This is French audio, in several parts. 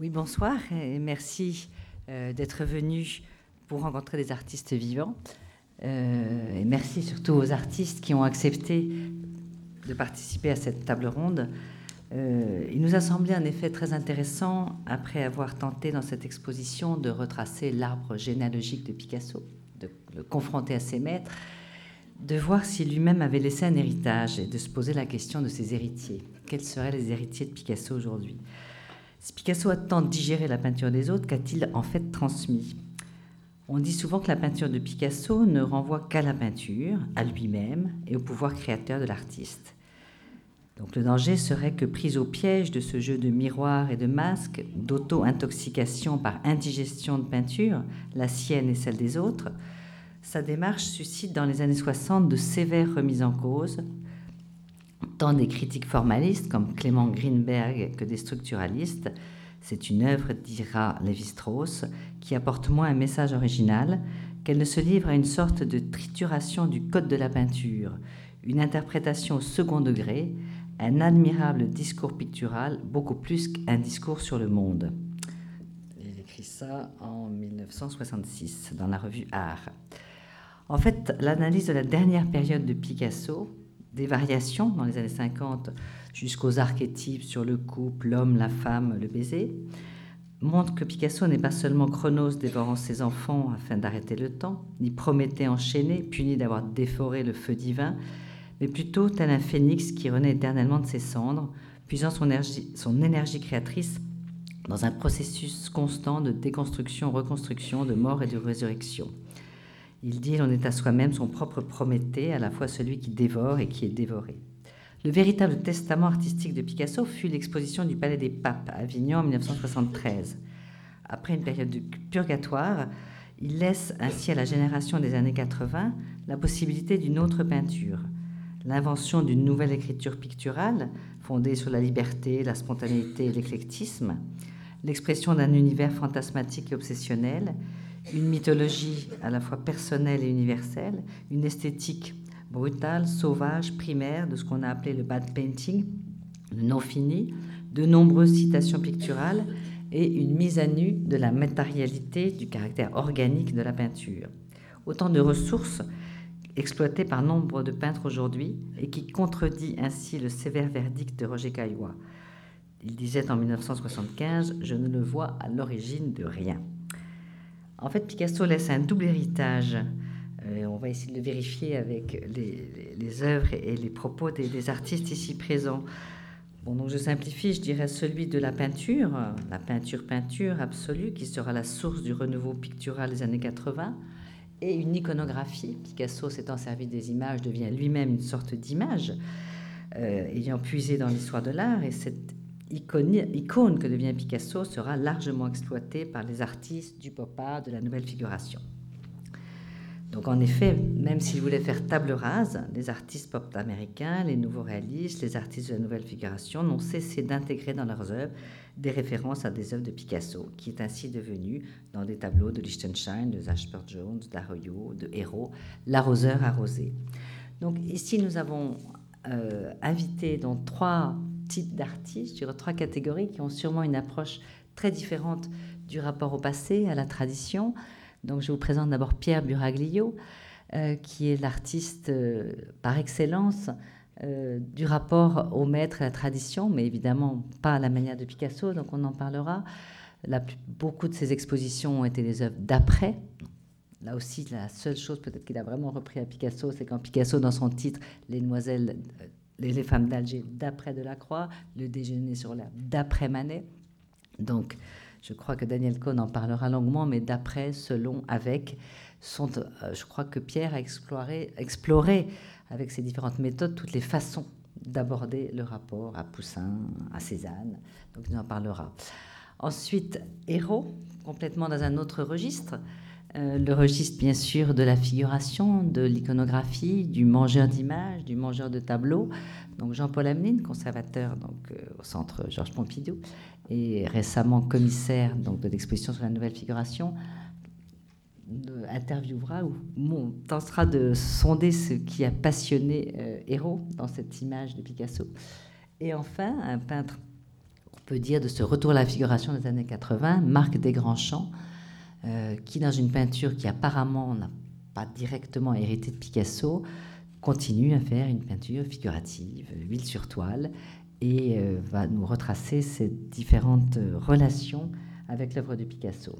Oui, bonsoir et merci euh, d'être venu pour rencontrer des artistes vivants. Euh, et merci surtout aux artistes qui ont accepté de participer à cette table ronde. Euh, il nous a semblé en effet très intéressant, après avoir tenté dans cette exposition de retracer l'arbre généalogique de Picasso, de le confronter à ses maîtres, de voir si lui-même avait laissé un héritage et de se poser la question de ses héritiers. Quels seraient les héritiers de Picasso aujourd'hui? Si Picasso a tant digéré la peinture des autres, qu'a-t-il en fait transmis On dit souvent que la peinture de Picasso ne renvoie qu'à la peinture, à lui-même et au pouvoir créateur de l'artiste. Donc le danger serait que prise au piège de ce jeu de miroirs et de masques, d'auto-intoxication par indigestion de peinture, la sienne et celle des autres, sa démarche suscite dans les années 60 de sévères remises en cause, tant des critiques formalistes comme Clément Greenberg que des structuralistes. C'est une œuvre, dira Lévi-Strauss, qui apporte moins un message original qu'elle ne se livre à une sorte de trituration du code de la peinture, une interprétation au second degré, un admirable discours pictural, beaucoup plus qu'un discours sur le monde. Il écrit ça en 1966 dans la revue Art. En fait, l'analyse de la dernière période de Picasso, des variations dans les années 50 jusqu'aux archétypes sur le couple, l'homme, la femme, le baiser, montre que Picasso n'est pas seulement Chronos dévorant ses enfants afin d'arrêter le temps, ni Prométhée enchaîné, puni d'avoir déforé le feu divin, mais plutôt tel un phénix qui renaît éternellement de ses cendres, puisant son énergie créatrice dans un processus constant de déconstruction, reconstruction, de mort et de résurrection. Il dit l'on est à soi-même son propre Prométhée, à la fois celui qui dévore et qui est dévoré. Le véritable testament artistique de Picasso fut l'exposition du Palais des Papes à Avignon en 1973. Après une période de purgatoire, il laisse ainsi à la génération des années 80 la possibilité d'une autre peinture, l'invention d'une nouvelle écriture picturale fondée sur la liberté, la spontanéité et l'éclectisme, l'expression d'un univers fantasmatique et obsessionnel, une mythologie à la fois personnelle et universelle, une esthétique brutale, sauvage, primaire de ce qu'on a appelé le bad painting, le non fini, de nombreuses citations picturales et une mise à nu de la matérialité, du caractère organique de la peinture. Autant de ressources exploitées par nombre de peintres aujourd'hui et qui contredit ainsi le sévère verdict de Roger Caillois. Il disait en 1975 Je ne le vois à l'origine de rien. En fait, Picasso laisse un double héritage. Euh, on va essayer de le vérifier avec les, œuvres et les propos des, artistes ici présents. Bon, donc je simplifie, je dirais celui de la peinture, la peinture-peinture absolue, qui sera la source du renouveau pictural des années 80, et une iconographie. Picasso, s'étant servi des images, devient lui-même une sorte d'image, euh, ayant puisé dans l'histoire de l'art, et cette icône que devient Picasso sera largement exploitée par les artistes du pop art, de la nouvelle figuration. Donc en effet, même s'il voulait faire table rase, les artistes pop américains, les nouveaux réalistes, les artistes de la nouvelle figuration n'ont cessé d'intégrer dans leurs œuvres des références à des œuvres de Picasso, qui est ainsi devenu, dans des tableaux de Liechtenstein, de Ashford Jones, d'Arroyo, de Hérault, l'arroseur arrosé. Donc ici, nous avons euh, invité dans trois types d'artistes, sur trois catégories qui ont sûrement une approche très différente du rapport au passé, à la tradition. Donc je vous présente d'abord Pierre Buraglio, euh, qui est l'artiste euh, par excellence euh, du rapport au maître et à la tradition, mais évidemment pas à la manière de Picasso, donc on en parlera. La, beaucoup de ses expositions ont été des œuvres d'après. Là aussi, la seule chose peut-être qu'il a vraiment repris à Picasso, c'est quand Picasso, dans son titre, Les Demoiselles les, femmes d'Alger d'après Delacroix, le déjeuner sur l'herbe d'après Manet. Donc, je crois que Daniel Cohn en parlera longuement, mais d'après, selon, avec, sont, euh, je crois que Pierre a exploré, exploré avec ses différentes méthodes toutes les façons d'aborder le rapport à Poussin, à Cézanne. Donc, il en parlera. Ensuite, Héros, complètement dans un autre registre. Euh, le registre, bien sûr, de la figuration, de l'iconographie, du mangeur d'images, du mangeur de tableaux. Donc Jean-Paul Ameline, conservateur donc, euh, au centre Georges Pompidou, et récemment commissaire donc, de l'exposition sur la nouvelle figuration, interviewera ou tentera de sonder ce qui a passionné euh, Héros dans cette image de Picasso. Et enfin, un peintre peut dire de ce retour à la figuration des années 80, Marc Desgrands-Champs, euh, qui, dans une peinture qui apparemment n'a pas directement hérité de Picasso, continue à faire une peinture figurative, huile sur toile, et euh, va nous retracer ces différentes relations avec l'œuvre de Picasso.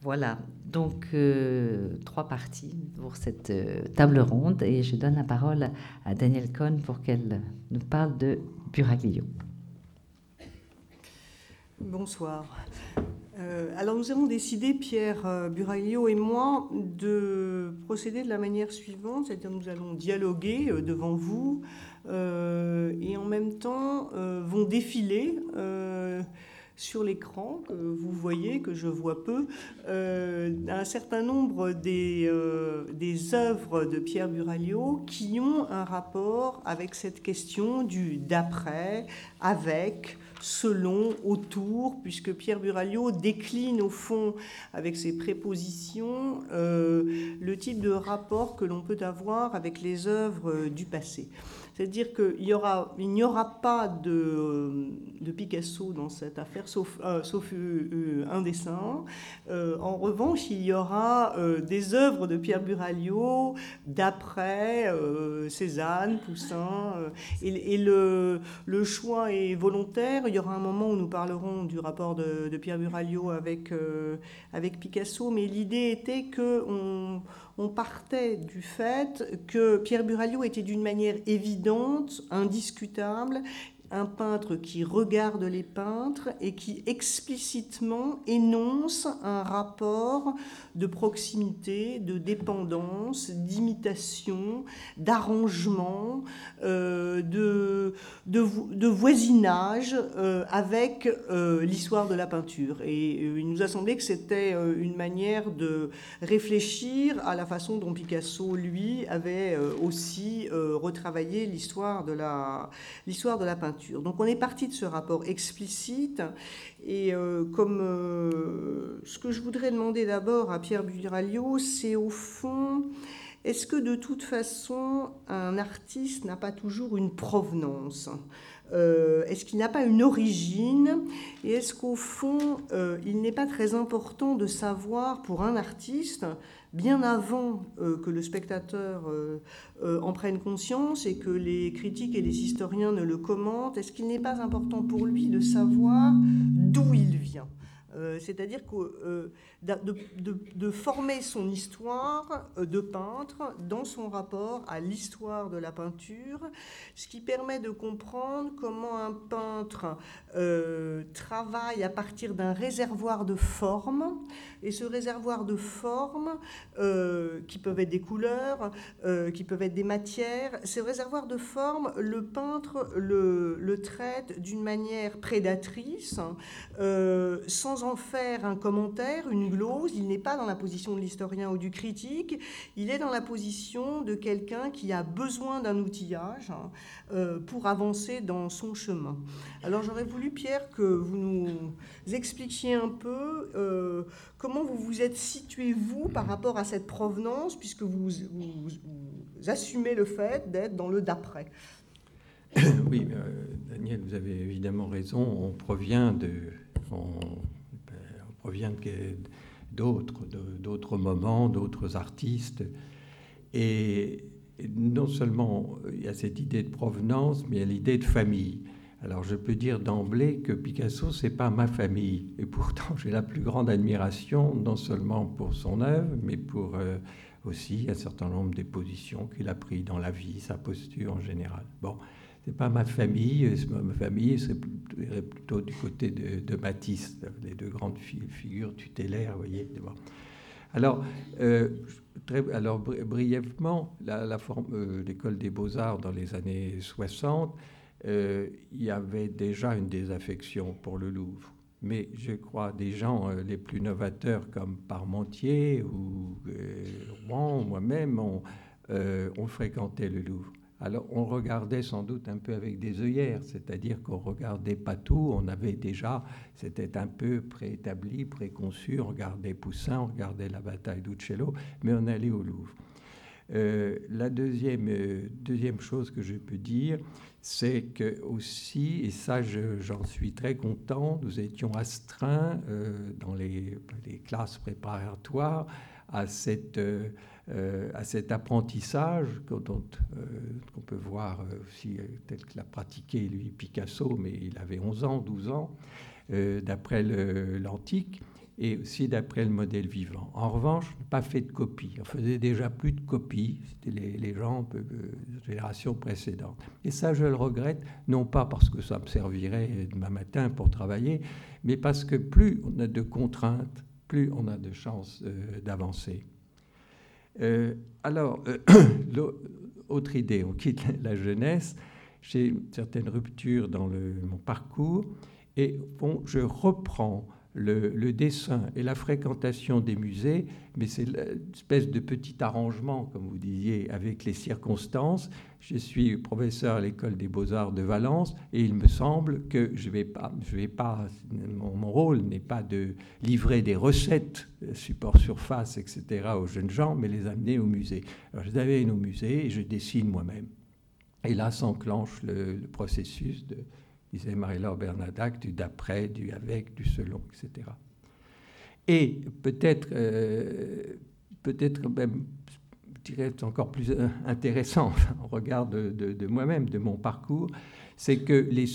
Voilà, donc euh, trois parties pour cette table ronde, et je donne la parole à Danielle Cohn pour qu'elle nous parle de Buraglio. Bonsoir. Euh, alors nous avons décidé, Pierre euh, Buraglio et moi, de procéder de la manière suivante, c'est-à-dire nous allons dialoguer euh, devant vous et en même temps vont défiler sur l'écran que vous voyez, que je vois peu, un certain nombre des, des œuvres de Pierre Buraglio qui ont un rapport avec cette question du d'après, avec, selon, autour, puisque Pierre Buraglio décline au fond avec ses prépositions euh, le type de rapport que l'on peut avoir avec les œuvres du passé. C'est-à-dire qu'il n'y aura, aura pas de, de, Picasso dans cette affaire, sauf, euh, sauf euh, euh, un dessin. en revanche, il y aura des œuvres de Pierre Buraglio d'après Cézanne, Poussin. et, le, le, choix est volontaire. Il y aura un moment où nous parlerons du rapport de, de Pierre Buraglio avec, avec Picasso, mais l'idée était qu'on on partait du fait que Pierre Buraglio était d'une manière évidente, indiscutable, un peintre qui regarde les peintres et qui explicitement énonce un rapport de proximité, de dépendance, d'imitation, d'arrangement, euh, de, de, voisinage euh, avec euh, l'histoire de la peinture. Et il nous a semblé que c'était une manière de réfléchir à la façon dont Picasso, lui, avait aussi retravaillé l'histoire de la, l'histoire de la peinture. Donc on est parti de ce rapport explicite. Et euh, comme euh, ce que je voudrais demander d'abord à Pierre Buraglio, c'est au fond, est-ce que de toute façon un artiste n'a pas toujours une provenance? Euh, Est-ce qu'il n'a pas une origine? Et est-ce qu'au fond, il n'est pas très important de savoir pour un artiste bien avant euh, que le spectateur euh, euh, en prenne conscience et que les critiques et les historiens ne le commentent, est-ce qu'il n'est pas important pour lui de savoir d'où il vient? C'est-à-dire que de, former son histoire de peintre dans son rapport à l'histoire de la peinture, ce qui permet de comprendre comment un peintre travaille à partir d'un réservoir de formes et ce réservoir de formes, euh, qui peuvent être des couleurs, euh, qui peuvent être des matières, ce réservoir de formes, le peintre le, le traite d'une manière prédatrice, euh, sans en faire un commentaire, une glose. Il n'est pas dans la position de l'historien ou du critique, il est dans la position de quelqu'un qui a besoin d'un outillage hein, pour avancer dans son chemin. Alors j'aurais voulu, Pierre, que vous nous expliquiez un peu Comment vous vous êtes situé, vous, par rapport à cette provenance, puisque vous, assumez le fait d'être dans le d'après Oui, euh, Daniel, vous avez évidemment raison. On provient de, provient d'autres, d'autres moments, d'autres artistes. Et non seulement il y a cette idée de provenance, mais il y a l'idée de famille. Alors je peux dire d'emblée que Picasso, c'est pas ma famille. Et pourtant, j'ai la plus grande admiration, non seulement pour son œuvre, mais pour euh, aussi un certain nombre des positions qu'il a prises dans la vie, sa posture en général. Bon, c'est pas ma famille. Ma famille, c'est plutôt du côté de, Matisse, les deux grandes figures tutélaires, voyez. Alors, euh, très, alors brièvement, euh, l'école des beaux-arts dans les années 60 euh, il y avait déjà une désaffection pour le Louvre. Mais je crois des gens euh, les plus novateurs comme Parmentier ou euh, Rouen, moi-même, ont on fréquenté le Louvre. Alors on regardait sans doute un peu avec des œillères, c'est-à-dire qu'on regardait pas tout, on avait déjà, c'était un peu préétabli, préconçu, on regardait Poussin, on regardait la bataille d'Uccello, mais on allait au Louvre. la deuxième, deuxième chose que je peux dire, c'est que aussi, et ça j'en suis très content, nous étions astreints dans les, classes préparatoires à cette euh, à cet apprentissage qu'on euh, peut voir aussi euh, tel que l'a pratiqué lui Picasso, mais il avait 11 ans, 12 ans, d'après l'antique et aussi d'après le modèle vivant. En revanche, pas fait de copie. On faisait déjà plus de copies, c'était les, gens de génération précédente. Et ça, je le regrette, non pas parce que ça me servirait demain matin pour travailler, mais parce que plus on a de contraintes, plus on a de chances d'avancer. Euh, alors, euh, autre idée, on quitte la jeunesse, j'ai une certaine rupture dans mon parcours, et bon, je reprends le, dessin et la fréquentation des musées, mais c'est l'espèce de petit arrangement, comme vous disiez, avec les circonstances. Je suis professeur à l'école des beaux-arts de Valence et il me semble que je vais pas, je vais pas, mon, rôle n'est pas de livrer des recettes, support surface, etc. aux jeunes gens, mais les amener au musée. Alors je les amène au musée et je dessine moi-même. Et là s'enclenche le processus de, disait Marie-Laure Bernadac, du d'après, du avec, du selon, etc. Et peut-être, euh, peut-être même, je dirais encore plus euh, intéressant en regard de, moi-même, de mon parcours, c'est que les,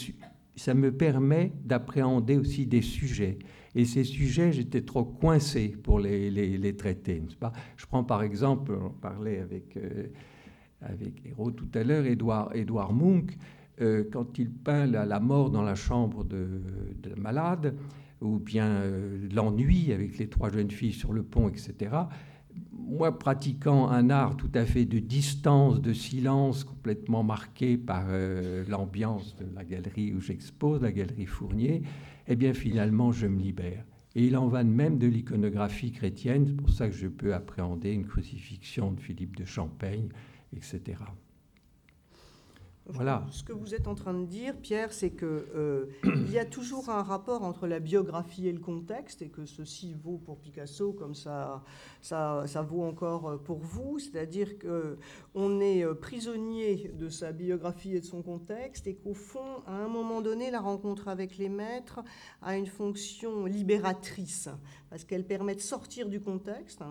ça me permet d'appréhender aussi des sujets. Et ces sujets, j'étais trop coincé pour les, traiter. Je prends par exemple, on parlait avec, euh, avec Hérault tout à l'heure, Édouard, Édouard Munch, euh, quand il peint la, mort dans la chambre de, la malade, ou bien euh, l'ennui avec les trois jeunes filles sur le pont, etc. Moi, pratiquant un art tout à fait de distance, de silence, complètement marqué par euh, l'ambiance de la galerie où j'expose, la galerie Fournier, eh bien finalement, je me libère. Et il en va de même de l'iconographie chrétienne, c'est pour ça que je peux appréhender une crucifixion de Philippe de Champaigne, etc. Voilà. Ce que vous êtes en train de dire, Pierre, c'est qu'il euh, y a toujours un rapport entre la biographie et le contexte, et que ceci vaut pour Picasso comme ça, ça, ça vaut encore pour vous. C'est-à-dire qu'on est euh, prisonnier de sa biographie et de son contexte, et qu'au fond, à un moment donné, la rencontre avec les maîtres a une fonction libératrice, parce qu'elle permet de sortir du contexte.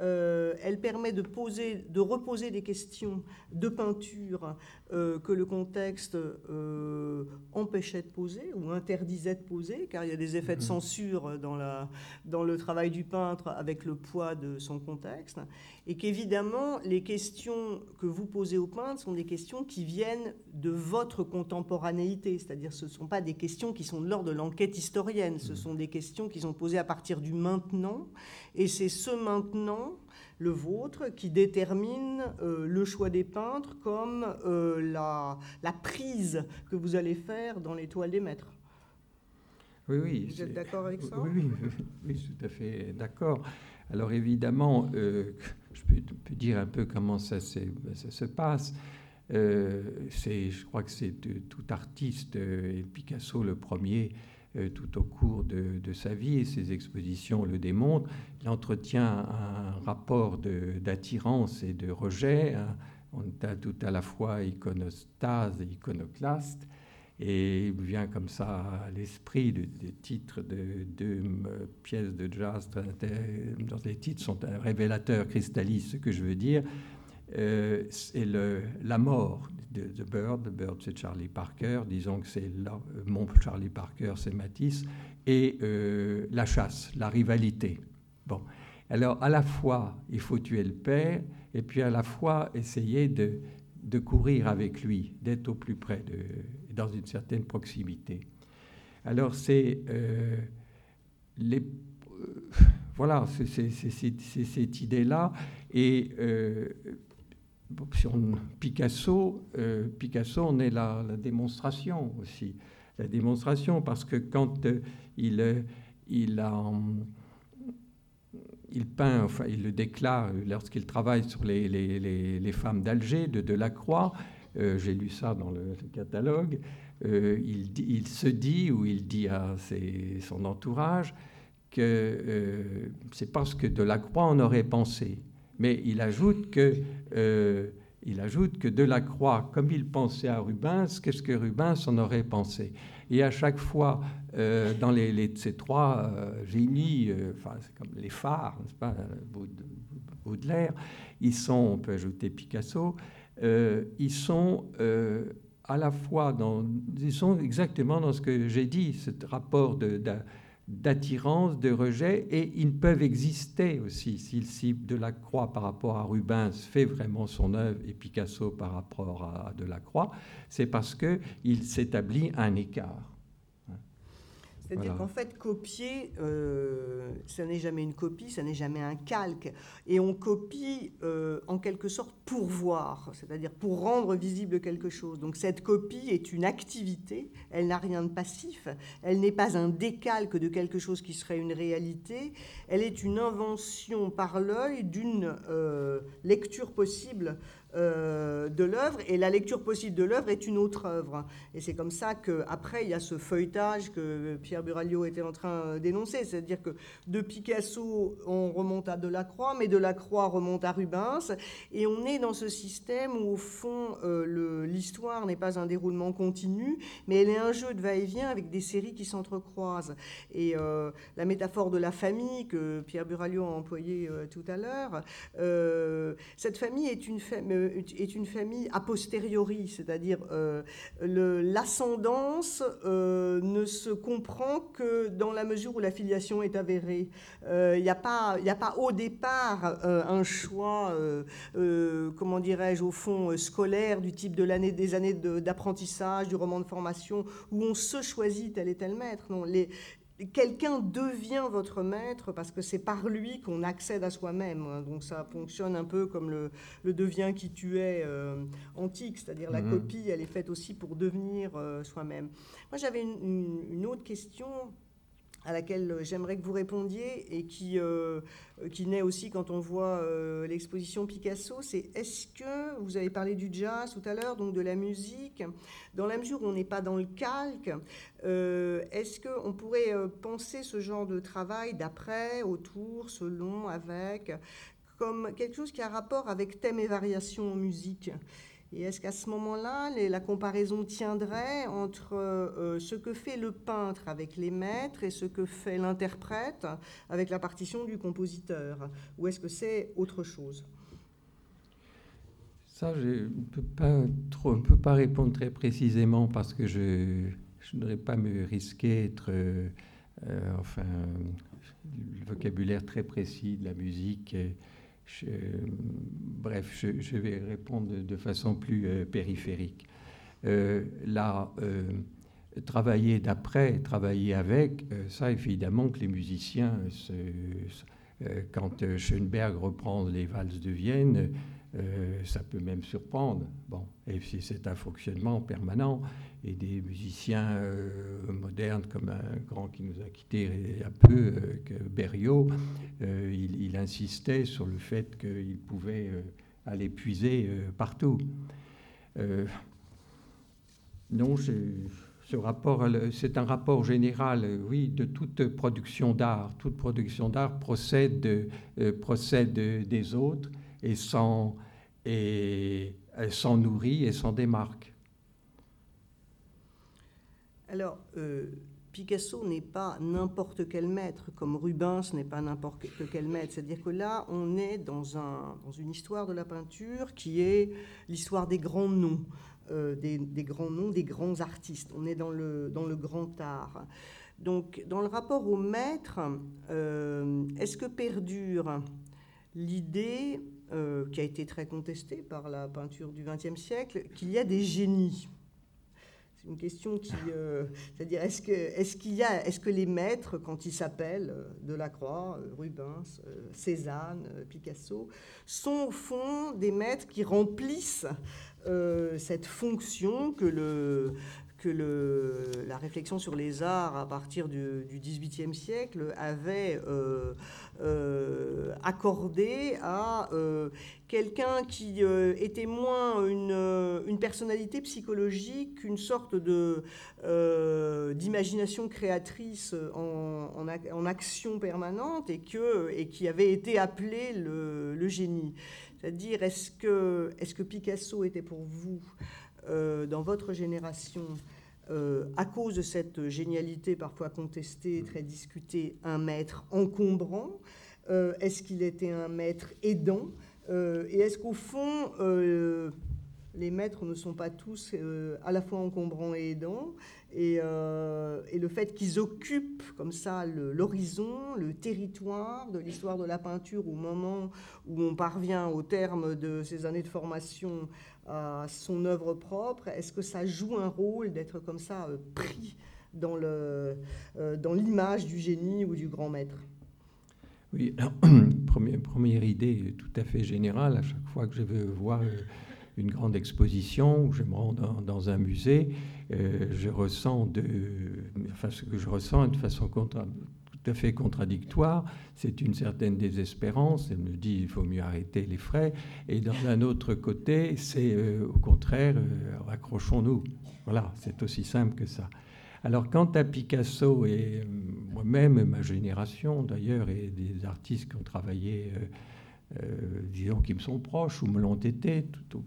Euh, elle permet de, poser, de reposer des questions de peinture euh, que le contexte euh, empêchait de poser ou interdisait de poser, car il y a des effets de mhm. censure dans, la, dans le travail du peintre avec le poids de son contexte, et qu'évidemment, les questions que vous posez au peintre sont des questions qui viennent de votre contemporanéité, c'est-à-dire ce ne sont pas des questions qui sont de l'ordre de l'enquête historienne, ce mhm. sont des questions qui sont posées à partir du maintenant, et c'est ce maintenant le vôtre, qui détermine euh, le choix des peintres comme euh, la, la, prise que vous allez faire dans les toiles des maîtres. Oui, oui. Vous êtes d'accord avec ça? oui, oui, oui, tout à fait d'accord. Alors évidemment, euh, je peux, dire un peu comment ça, se passe. c'est, je crois que c'est tout artiste, et Picasso le premier, euh, tout au cours de, sa vie, et ses expositions le démontrent. Il entretient un rapport d'attirance et de rejet. Hein. On a tout à la fois iconostase et iconoclaste. Et il vient comme ça à l'esprit des titres de deux pièces de jazz. Dans les titres sont un révélateur, cristallise ce que je veux dire. Euh, c'est la mort de The Bird. The Bird, c'est Charlie Parker. Disons que c'est mon Charlie Parker, c'est Matisse. Et euh, la chasse, la rivalité. Bon. Alors, à la fois, il faut tuer le père, et puis à la fois essayer de, de courir avec lui, d'être au plus près, de, dans une certaine proximité. Alors, c'est euh, les. voilà, c'est cette idée-là. Et Picasso, euh, Picasso en est la, démonstration aussi. La démonstration, parce que quand euh, il, euh, il, peint, enfin, il le déclare lorsqu'il travaille sur les, femmes d'Alger, de Delacroix, j'ai lu ça dans le, catalogue, il, il, se dit, ou il dit à son entourage, que c'est parce que Delacroix en aurait pensé. Mais il ajoute que, euh, ajoute que Delacroix, comme il pensait à Rubens, qu'est-ce que Rubens en aurait pensé? Et à chaque fois, euh, dans ces trois euh, génies, enfin, c'est comme les phares, n'est-ce pas, Baudelaire, ils sont, on peut ajouter Picasso, ils sont à la fois dans, ils sont exactement dans ce que j'ai dit, ce rapport d'attirance, de rejet, et ils peuvent exister aussi. Si Delacroix par rapport à Rubens fait vraiment son œuvre et Picasso par rapport à Delacroix, c'est parce qu'il s'établit un écart. C'est-à-dire qu'en fait, copier, euh, ça n'est jamais une copie, ça n'est jamais un calque. Et on copie euh, en quelque sorte pour voir, c'est-à-dire pour rendre visible quelque chose. Donc cette copie est une activité, elle n'a rien de passif, elle n'est pas un décalque de quelque chose qui serait une réalité, elle est une invention par l'œil d'une euh, lecture possible euh, de l'œuvre et la lecture possible de l'œuvre est une autre œuvre. Et c'est comme ça qu'après, il y a ce feuilletage que Pierre Buraglio était en train d'énoncer, c'est-à-dire que de Picasso, on remonte à Delacroix, mais Delacroix remonte à Rubens, et on est dans ce système où, au fond, euh, l'histoire n'est pas un déroulement continu, mais elle est un jeu de va-et-vient avec des séries qui s'entrecroisent. Et euh, la métaphore de la famille que Pierre Buraglio a employée tout à l'heure, cette famille est une famille est une famille a posteriori, c'est-à-dire euh, l'ascendance euh, ne se comprend que dans la mesure où la filiation est avérée. Il euh, n'y a, pas, a pas au départ un choix, comment dirais-je, au fond scolaire du type de l'année des années d'apprentissage, du roman de formation, où on se choisit tel et tel maître. Quelqu'un devient votre maître parce que c'est par lui qu'on accède à soi-même. Hein. Donc ça fonctionne un peu comme le, devient qui tu es euh, antique, c'est-à-dire la mhm. copie, elle est faite aussi pour devenir euh, soi-même. Moi j'avais une, autre question à laquelle j'aimerais que vous répondiez et qui, euh, qui naît aussi quand on voit euh, l'exposition Picasso, c'est est-ce que, vous avez parlé du jazz tout à l'heure, donc de la musique, dans la mesure où on n'est pas dans le calque, euh, est-ce qu'on pourrait penser ce genre de travail d'après, autour, selon, avec, comme quelque chose qui a rapport avec thème et variation en musique? Et est-ce qu'à ce moment-là, la comparaison tiendrait entre euh, ce que fait le peintre avec les maîtres et ce que fait l'interprète avec la partition du compositeur? Ou est-ce que c'est autre chose? Ça, je ne peux, pas pas répondre très précisément parce que je, ne voudrais pas me risquer être... Euh, enfin, le vocabulaire très précis de la musique bref, je, vais répondre de, façon plus euh, périphérique. Euh, là, euh, travailler d'après, travailler avec, ça évidemment que les musiciens, quand Schoenberg reprend les valses de Vienne, ça peut même surprendre. Bon, et si c'est un fonctionnement permanent, et des musiciens euh, modernes comme un grand qui nous a quittés il y a peu, euh, Berriot, il, insistait sur le fait qu'il pouvait aller puiser partout. non, ce rapport, c'est un rapport général, oui, de toute production d'art. Toute production d'art procède, des autres et s'en, nourrit et s'en démarque. Alors, euh, Picasso n'est pas n'importe quel maître, comme Rubens n'est pas n'importe quel maître. C'est-à-dire que là, on est dans, un, dans, une histoire de la peinture qui est l'histoire des grands noms, euh, des, grands noms, des grands artistes. On est dans le, grand art. Donc, dans le rapport au maître, euh, est-ce que perdure l'idée qui a été très contestée par la peinture du XXe siècle, qu'il y a des génies? C'est une question qui, euh, c'est-à-dire est-ce que, est-ce qu'il y est-ce que les maîtres, quand ils s'appellent euh, Delacroix, Rubens, Cézanne, Picasso, sont au fond des maîtres qui remplissent cette fonction que le que la réflexion sur les arts à partir du, XVIIIe siècle avait euh, euh, accordé à euh, quelqu'un qui était moins une, personnalité psychologique, une sorte de, d'imagination créatrice en, action permanente et, que, et qui avait été appelé le, le génie. C'est-à-dire, est-ce que, est-ce que Picasso était pour vous euh, dans votre génération, euh, à cause de cette génialité parfois contestée, très discutée, un maître encombrant euh, Est-ce qu'il était un maître aidant Et est-ce qu'au fond, les maîtres ne sont pas tous à la fois encombrants et aidants et, le fait qu'ils occupent comme ça l'horizon, le, territoire de l'histoire de la peinture au moment où on parvient au terme de ces années de formation à son œuvre propre Est-ce que ça joue un rôle d'être comme ça euh, pris dans, euh, dans l'image du génie ou du grand maître? Oui, première, première idée tout à fait générale, à chaque fois que je veux voir euh, une grande exposition ou je me rends dans, un musée, je ressens de, enfin, ce que je ressens de façon tout à fait contradictoire. C'est une certaine désespérance. Elle me dit il faut mieux arrêter les frais. Et dans un autre côté, c'est euh, au contraire euh, accrochons-nous. Voilà, c'est aussi simple que ça. Alors quant à Picasso et euh, moi-même, ma génération d'ailleurs, et des artistes qui ont travaillé, disons, qui me sont proches ou me l'ont été, tout,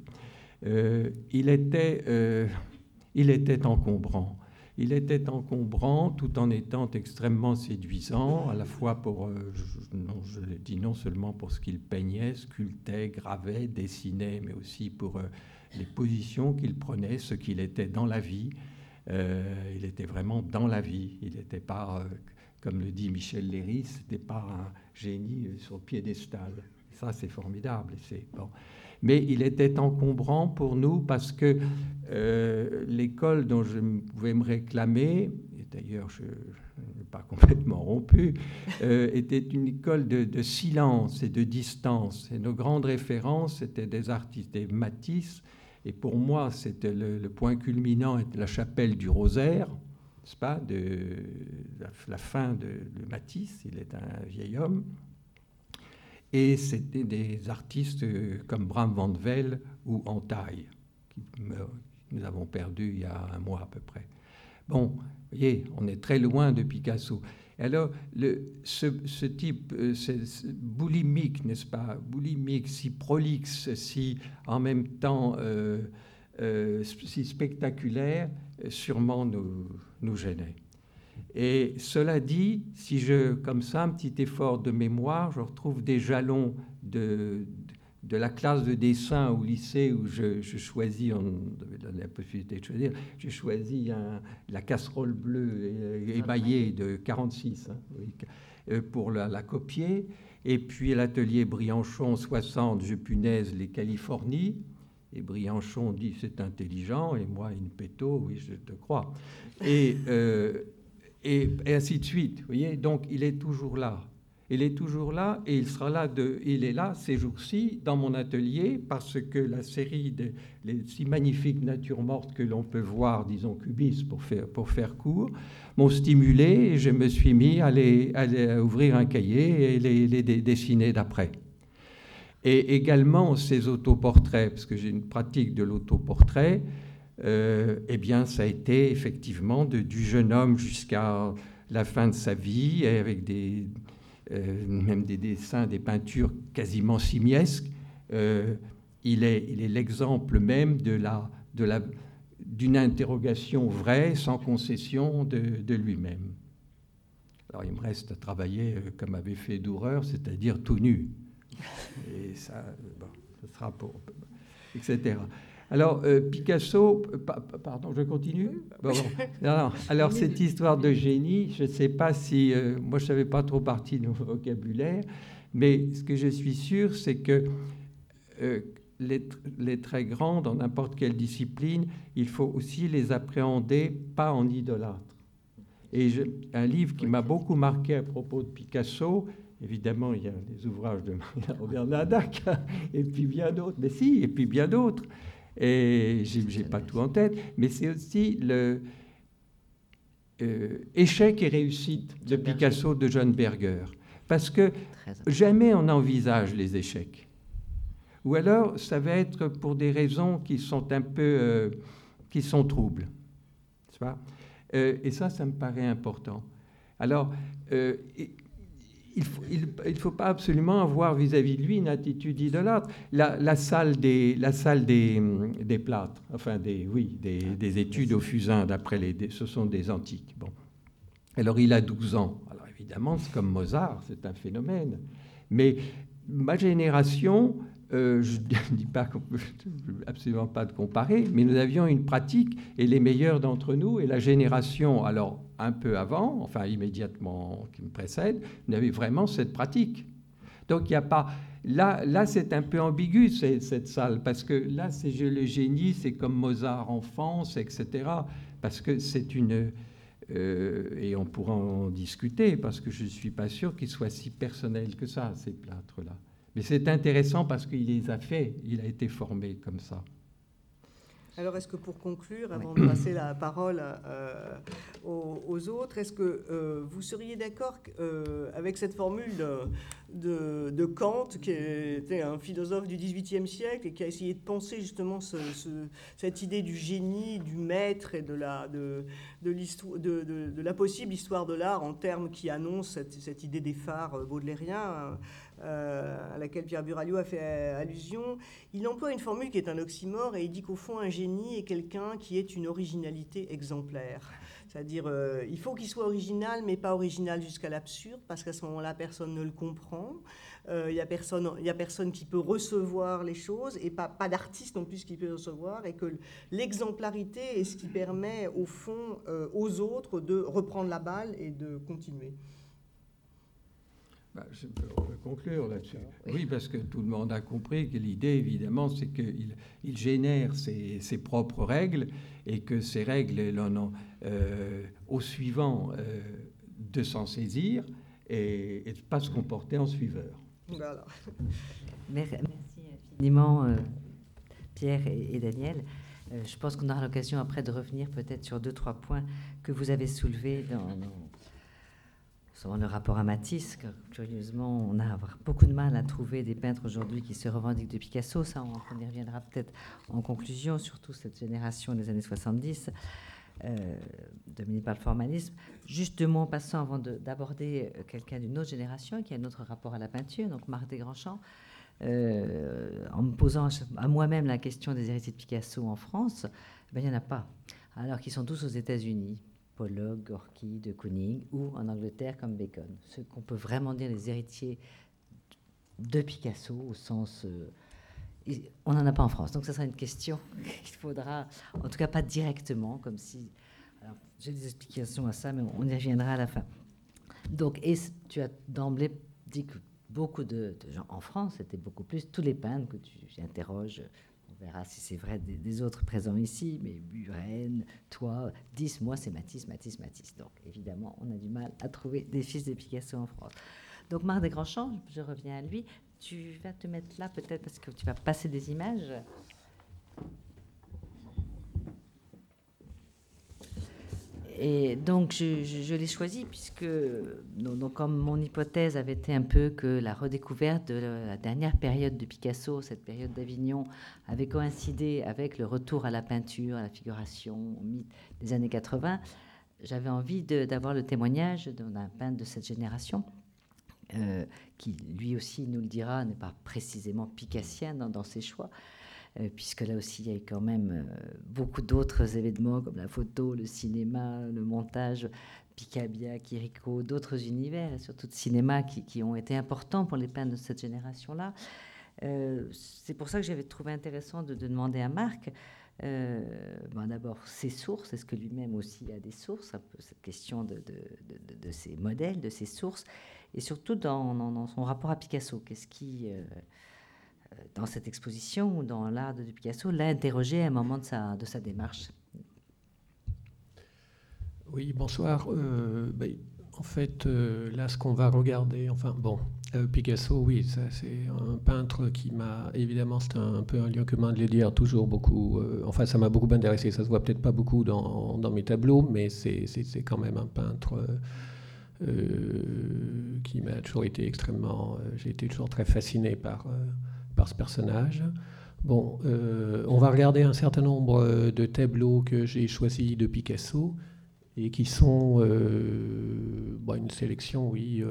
il, était, il était encombrant. Il était encombrant tout en étant extrêmement séduisant, à la fois pour, euh, je, non, je dis non seulement pour ce qu'il peignait, sculptait, gravait, dessinait, mais aussi pour euh, les positions qu'il prenait, ce qu'il était dans la vie. Euh, il était vraiment dans la vie. Il n'était pas, comme le dit Michel Léry, n'était pas un génie sur piédestal. Ça, c'est formidable. C'est bon mais il était encombrant pour nous parce que euh, l'école dont je pouvais me réclamer, et d'ailleurs je n'ai pas complètement rompu, euh, était une école de, silence et de distance. Et nos grandes références étaient des artistes, des Matisse, et pour moi c'était le, point culminant était la chapelle du Rosaire, pas, de la, fin de Matisse, il est un vieil homme, et c'était des artistes euh, comme Bram van Vel ou Antaille, qui nous avons perdu il y a un mois à peu près. Bon, vous voyez, on est très loin de Picasso. Alors, ce, type euh, boulimique, n'est-ce pas? Boulimique, si prolixe, si en même temps euh, si spectaculaire, sûrement nous, nous gênait. Et cela dit, si je, comme ça, un petit effort de mémoire, je retrouve des jalons de, de la classe de dessin au lycée où je, choisis, on la possibilité de choisir, j'ai choisi la casserole bleue émaillée de 46 hein, euh, pour la, copier. Et puis l'atelier Brianchon 60, je punaise les Californies. Et Brianchon dit c'est intelligent, et moi, une péto, oui, je te crois. Et. Euh, et, ainsi de suite. Voyez Donc il est toujours là. Il est toujours là et il sera là. Il est là ces jours-ci dans mon atelier parce que la série de les si magnifiques natures mortes que l'on peut voir, disons cubistes pour faire, pour faire court, m'ont stimulé et je me suis mis à, les, ouvrir un cahier et les, les dessiner d'après. Et également ces autoportraits, parce que j'ai une pratique de l'autoportrait, euh, eh bien, ça a été effectivement de, du jeune homme jusqu'à la fin de sa vie, avec des, euh, même des dessins, des peintures quasiment simiesques. Euh, il est l'exemple même de d'une interrogation vraie, sans concession de, de lui-même. Alors il me reste à travailler comme avait fait Doureur, c'est-à-dire tout nu. Et ça, bon, ça sera pour... etc. Alors, euh, Picasso, pardon, je continue? Alors, cette histoire de génie, je ne sais pas si. Euh, moi, je ne savais pas trop partie de mon vocabulaire, mais ce que je suis sûr, c'est que euh, les, les, très grands, dans n'importe quelle discipline, il faut aussi les appréhender pas en idolâtre. Et un livre qui m'a beaucoup marqué à propos de Picasso, évidemment, il y a des ouvrages de Robert Nadac, et puis bien d'autres, mais si, et puis bien d'autres. Et j'ai pas tout en tête, mais c'est aussi le euh, échec et réussite de Picasso de John Berger. Parce que jamais on n'envisage les échecs. Ou alors, ça va être pour des raisons qui sont un peu, euh, qui sont troubles. Euh, et ça, ça me paraît important. Alors, euh, il ne faut, pas absolument avoir vis-à-vis de lui une attitude idolâtre. La, la salle, des, la salle des, des plâtres, enfin, des, oui, des, ah, des études au fusain, d'après les. ce sont des antiques. Bon. Alors, il a 12 ans. Alors, évidemment, c'est comme Mozart, c'est un phénomène. Mais ma génération, euh, je ne dis pas absolument pas de comparer, mais nous avions une pratique et les meilleurs d'entre nous et la génération, alors un peu avant, enfin immédiatement qui me précède, n'avait vraiment cette pratique. Donc il n'y a pas. Là, là c'est un peu ambigu cette salle parce que là, c'est le génie, c'est comme Mozart enfance, etc. Parce que c'est une euh, et on pourra en discuter parce que je ne suis pas sûr qu'il soit si personnel que ça, ces plâtres-là. Mais c'est intéressant parce qu'il les a fait, il a été formé comme ça. Alors, est-ce que pour conclure, avant de passer la parole euh, aux, autres, est-ce que euh, vous seriez d'accord euh, avec cette formule de, Kant, qui était un philosophe du XVIIIe siècle et qui a essayé de penser justement cette idée du génie, du maître et de la, de, de, la possible histoire de l'art en termes qui annoncent cette, cette idée des phares baudelairiens euh, à laquelle Pierre Buralio a fait allusion, il emploie une formule qui est un oxymore et il dit qu'au fond, un génie est quelqu'un qui est une originalité exemplaire. C'est-à-dire, euh, il faut qu'il soit original, mais pas original jusqu'à l'absurde, parce qu'à ce moment-là, personne ne le comprend. Euh, il n'y a, personne, a personne qui peut recevoir les choses, et pas d'artiste non plus qui peut recevoir, et que l'exemplarité est ce qui permet, au fond, aux autres de reprendre la balle et de continuer. Bah, je peux conclure là-dessus. Oui. parce que tout le monde a compris que l'idée, évidemment, c'est qu'il il génère ses, propres règles et que ces règles, ont euh, au suivant euh, de s'en saisir et, de ne pas se comporter en suiveur. Voilà. Merci infiniment, euh, Pierre et, Daniel. je pense qu'on aura l'occasion après de revenir peut-être sur deux, trois points que vous avez soulevés dans, dans sur le rapport à Matisse, curieusement, on a beaucoup de mal à trouver des peintres aujourd'hui qui se revendiquent de Picasso. Ça, on, y reviendra peut-être en conclusion, surtout cette génération des années 70, euh, dominée par le formalisme. Juste deux mots en passant avant d'aborder euh, quelqu'un d'une autre génération qui a un autre rapport à la peinture, donc Marc Desgrands-Champs. Euh, en me posant à moi-même la question des héritiers de Picasso en France, ben, il n'y en a pas, alors qu'ils sont tous aux États-Unis. Pollock, Gorky, de Kooning, ou en Angleterre comme Bacon. Ce qu'on peut vraiment dire les héritiers de Picasso au sens... Euh, on n'en a pas en France. Donc ça sera une question qu'il faudra, en tout cas pas directement, comme si... J'ai des explications à ça, mais on y reviendra à la fin. Donc, et tu as d'emblée dit que beaucoup de, gens en France, c'était beaucoup plus tous les peintres que tu interroges verra si c'est vrai des, autres présents ici, mais Buren, toi, 10, moi c'est Matisse, Matisse, Matisse. Donc évidemment, on a du mal à trouver des fils de Picasso en France. Donc Marc Desgrands-Champs, je reviens à lui. Tu vas te mettre là peut-être parce que tu vas passer des images. Et donc, je, l'ai choisi puisque, donc, comme mon hypothèse avait été un peu que la redécouverte de la dernière période de Picasso, cette période d'Avignon, avait coïncidé avec le retour à la peinture, à la figuration, au mythe des années 80, j'avais envie d'avoir le témoignage d'un peintre de cette génération. Euh, qui lui aussi nous le dira, n'est pas précisément picassien dans ses choix, puisque là aussi, il y a quand même euh, beaucoup d'autres événements comme la photo, le cinéma, le montage, Picabia, Kiriko, d'autres univers, et surtout de cinéma, qui, ont été importants pour les peintres de cette génération-là. Euh, c'est pour ça que j'avais trouvé intéressant de, demander à Marc, ben d'abord ses sources, est-ce que lui-même aussi a des sources, cette question de, ses modèles, de ses sources, et surtout dans, son rapport à Picasso, qu'est-ce qui dans cette exposition ou dans l'art de Picasso, l'a interrogé à un moment de sa, de sa démarche Oui, bonsoir. Euh, ben, En fait, là, ce qu'on va regarder, enfin, bon, Picasso, oui, c'est un peintre qui m'a, évidemment, c'est un, peu un lieu commun de le dire, toujours beaucoup, enfin, ça m'a beaucoup intéressé. Ça se voit peut-être pas beaucoup dans, dans mes tableaux, mais c'est quand même un peintre euh, qui m'a toujours été extrêmement. Euh, j'ai été toujours très fasciné par, euh, par ce personnage. Bon, on va regarder un certain nombre de tableaux que j'ai choisis de Picasso et qui sont une sélection, oui,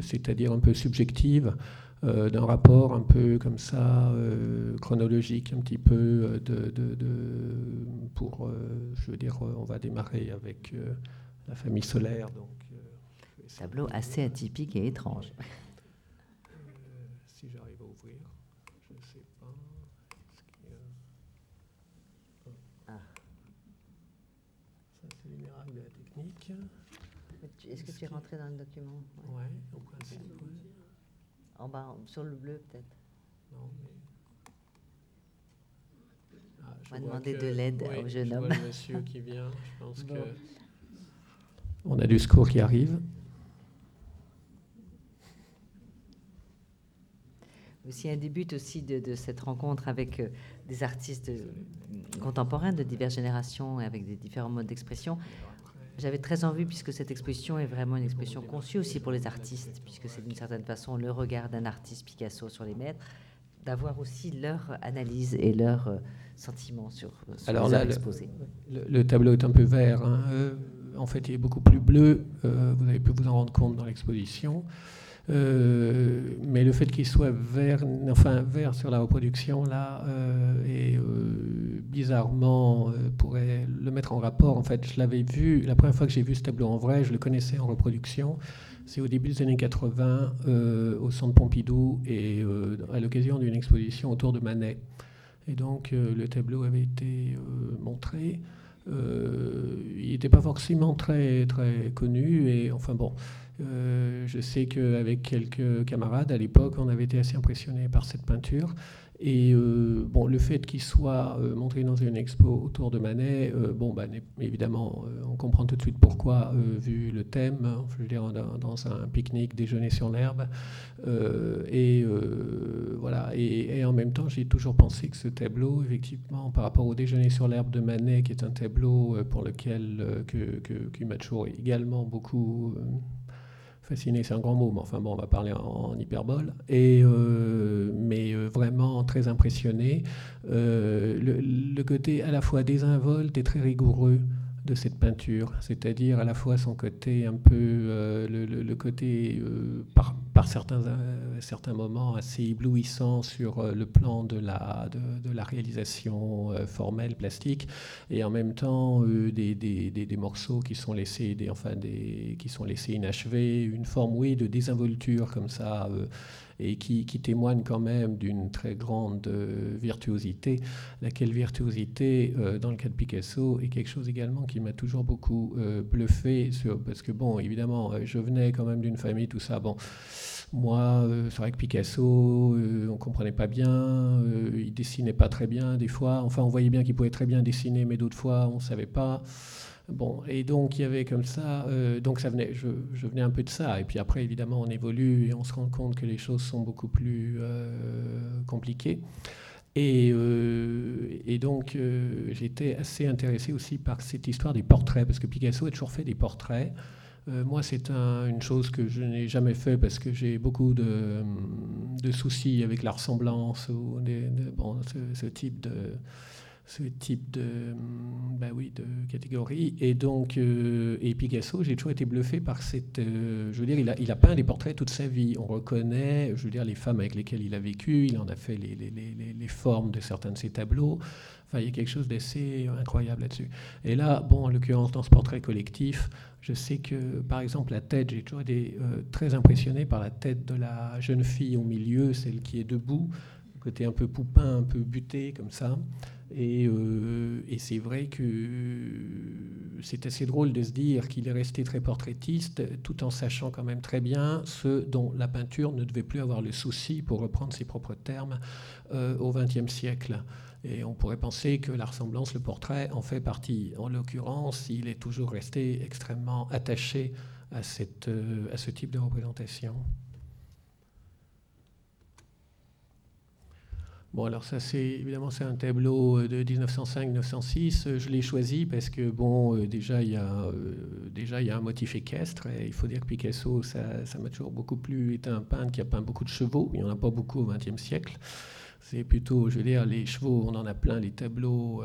c'est-à-dire un peu subjective, d'un rapport un peu comme ça, chronologique, un petit peu, de, de, de pour, je veux dire, on va démarrer avec la famille solaire, donc Tableau assez atypique et étrange. Euh, si j'arrive à ouvrir, je ne sais pas. Ah. Ça, c'est les miracles de la Est-ce que tu es rentré dans le document? Oui, ouais, au principe. En bas, sur le bleu peut-être Non, mais. Ah, On va demander de l'aide au jeune je homme. Vois le monsieur qui vient, je pense que. On a du secours qui arrive. aussi un début aussi de, cette rencontre avec euh, des artistes contemporains de diverses générations et avec des différents modes d'expression. J'avais très envie, puisque cette exposition est vraiment une exposition conçue aussi pour les artistes, puisque c'est d'une certaine façon le regard d'un artiste Picasso sur les maîtres, d'avoir aussi leur analyse et leurs euh, sentiments sur, sur Alors là, Le, tableau est un peu vert. Hein. Euh, en fait, il est beaucoup plus bleu. vous avez pu vous en rendre compte dans l'exposition. Euh, mais le fait qu'il soit vert, enfin vert sur la reproduction là, euh, et euh, bizarrement pourrait le mettre en rapport. En fait, je l'avais vu la première fois que j'ai vu ce tableau en vrai, je le connaissais en reproduction. C'est au début des années 80 au Centre Pompidou et à l'occasion d'une exposition autour de Manet. Et donc le tableau avait été montré. il n'était pas forcément très, très connu et enfin bon. Euh, je sais qu'avec quelques camarades à l'époque, on avait été assez impressionnés par cette peinture. Et euh, bon, le fait qu'il soit euh, montré dans une expo autour de Manet, bon, bah, évidemment, on comprend tout de suite pourquoi, vu le thème, hein, je veux dire, dans, un pique-nique, déjeuner sur l'herbe. et voilà. Et, en même temps, j'ai toujours pensé que ce tableau, effectivement, par rapport au déjeuner sur l'herbe de Manet, qui est un tableau pour lequel que, que, toujours également beaucoup fasciné, c'est un grand mot, mais enfin bon, on va parler en, hyperbole, et, euh, mais euh, vraiment très impressionné. Euh, le, côté à la fois désinvolte et très rigoureux de cette peinture, c'est-à-dire à la fois son côté un peu, le, côté par, par, certains, certains moments assez éblouissant sur le plan de la, de, la réalisation formelle, plastique, et en même temps des, des, des, morceaux qui sont laissés, enfin des, qui sont laissés inachevés, une forme, oui, de désinvolture comme ça, euh, et qui, témoigne quand même d'une très grande euh, virtuosité, laquelle virtuosité, euh, dans le cas de Picasso, est quelque chose également qui m'a toujours beaucoup bluffé, sur, parce que, bon, évidemment, je venais quand même d'une famille, tout ça, bon. Moi, c'est vrai que Picasso, on comprenait pas bien, il dessinait pas très bien des fois. Enfin, on voyait bien qu'il pouvait très bien dessiner, mais d'autres fois, on savait pas. Bon, et donc il y avait comme ça, euh, donc ça venait, je, venais un peu de ça. Et puis après, évidemment, on évolue et on se rend compte que les choses sont beaucoup plus euh, compliquées. Et, euh, et donc j'étais assez intéressé aussi par cette histoire des portraits, parce que Picasso a toujours fait des portraits. moi, c'est une chose que je n'ai jamais fait parce que j'ai beaucoup de, soucis avec la ressemblance ou bon, ce, type de ce type de, bah oui, de catégorie. Et donc, euh, et Picasso, j'ai toujours été bluffé par cette. Euh, je veux dire, il a, il a, peint des portraits toute sa vie. On reconnaît, je veux dire, les femmes avec lesquelles il a vécu. Il en a fait les, les, les, les formes de certains de ses tableaux. Enfin, il y a quelque chose d'assez incroyable là-dessus. Et là, bon, en l'occurrence, dans ce portrait collectif, je sais que, par exemple, la tête, j'ai toujours été euh, très impressionné par la tête de la jeune fille au milieu, celle qui est debout, côté un peu poupin, un peu buté, comme ça. Euh, et, c'est vrai que c'est assez drôle de se dire qu'il est resté très portraitiste, tout en sachant quand même très bien ce dont la peinture ne devait plus avoir le souci, pour reprendre ses propres termes, euh, au XXe siècle. Et on pourrait penser que la ressemblance, le portrait, en fait partie. En l'occurrence, il est toujours resté extrêmement attaché à, cette, à ce type de représentation. Bon, alors ça, c'est évidemment c'est un tableau euh, de 1905-1906. Euh, je l'ai choisi parce que bon, euh, déjà il y a déjà il y a un motif équestre et il faut dire que Picasso, ça, m'a toujours beaucoup plu. Était un peintre qui a peint beaucoup de chevaux. Il n'y en a pas beaucoup au XXe siècle. C'est plutôt, je veux dire, les chevaux, on en a plein, les tableaux,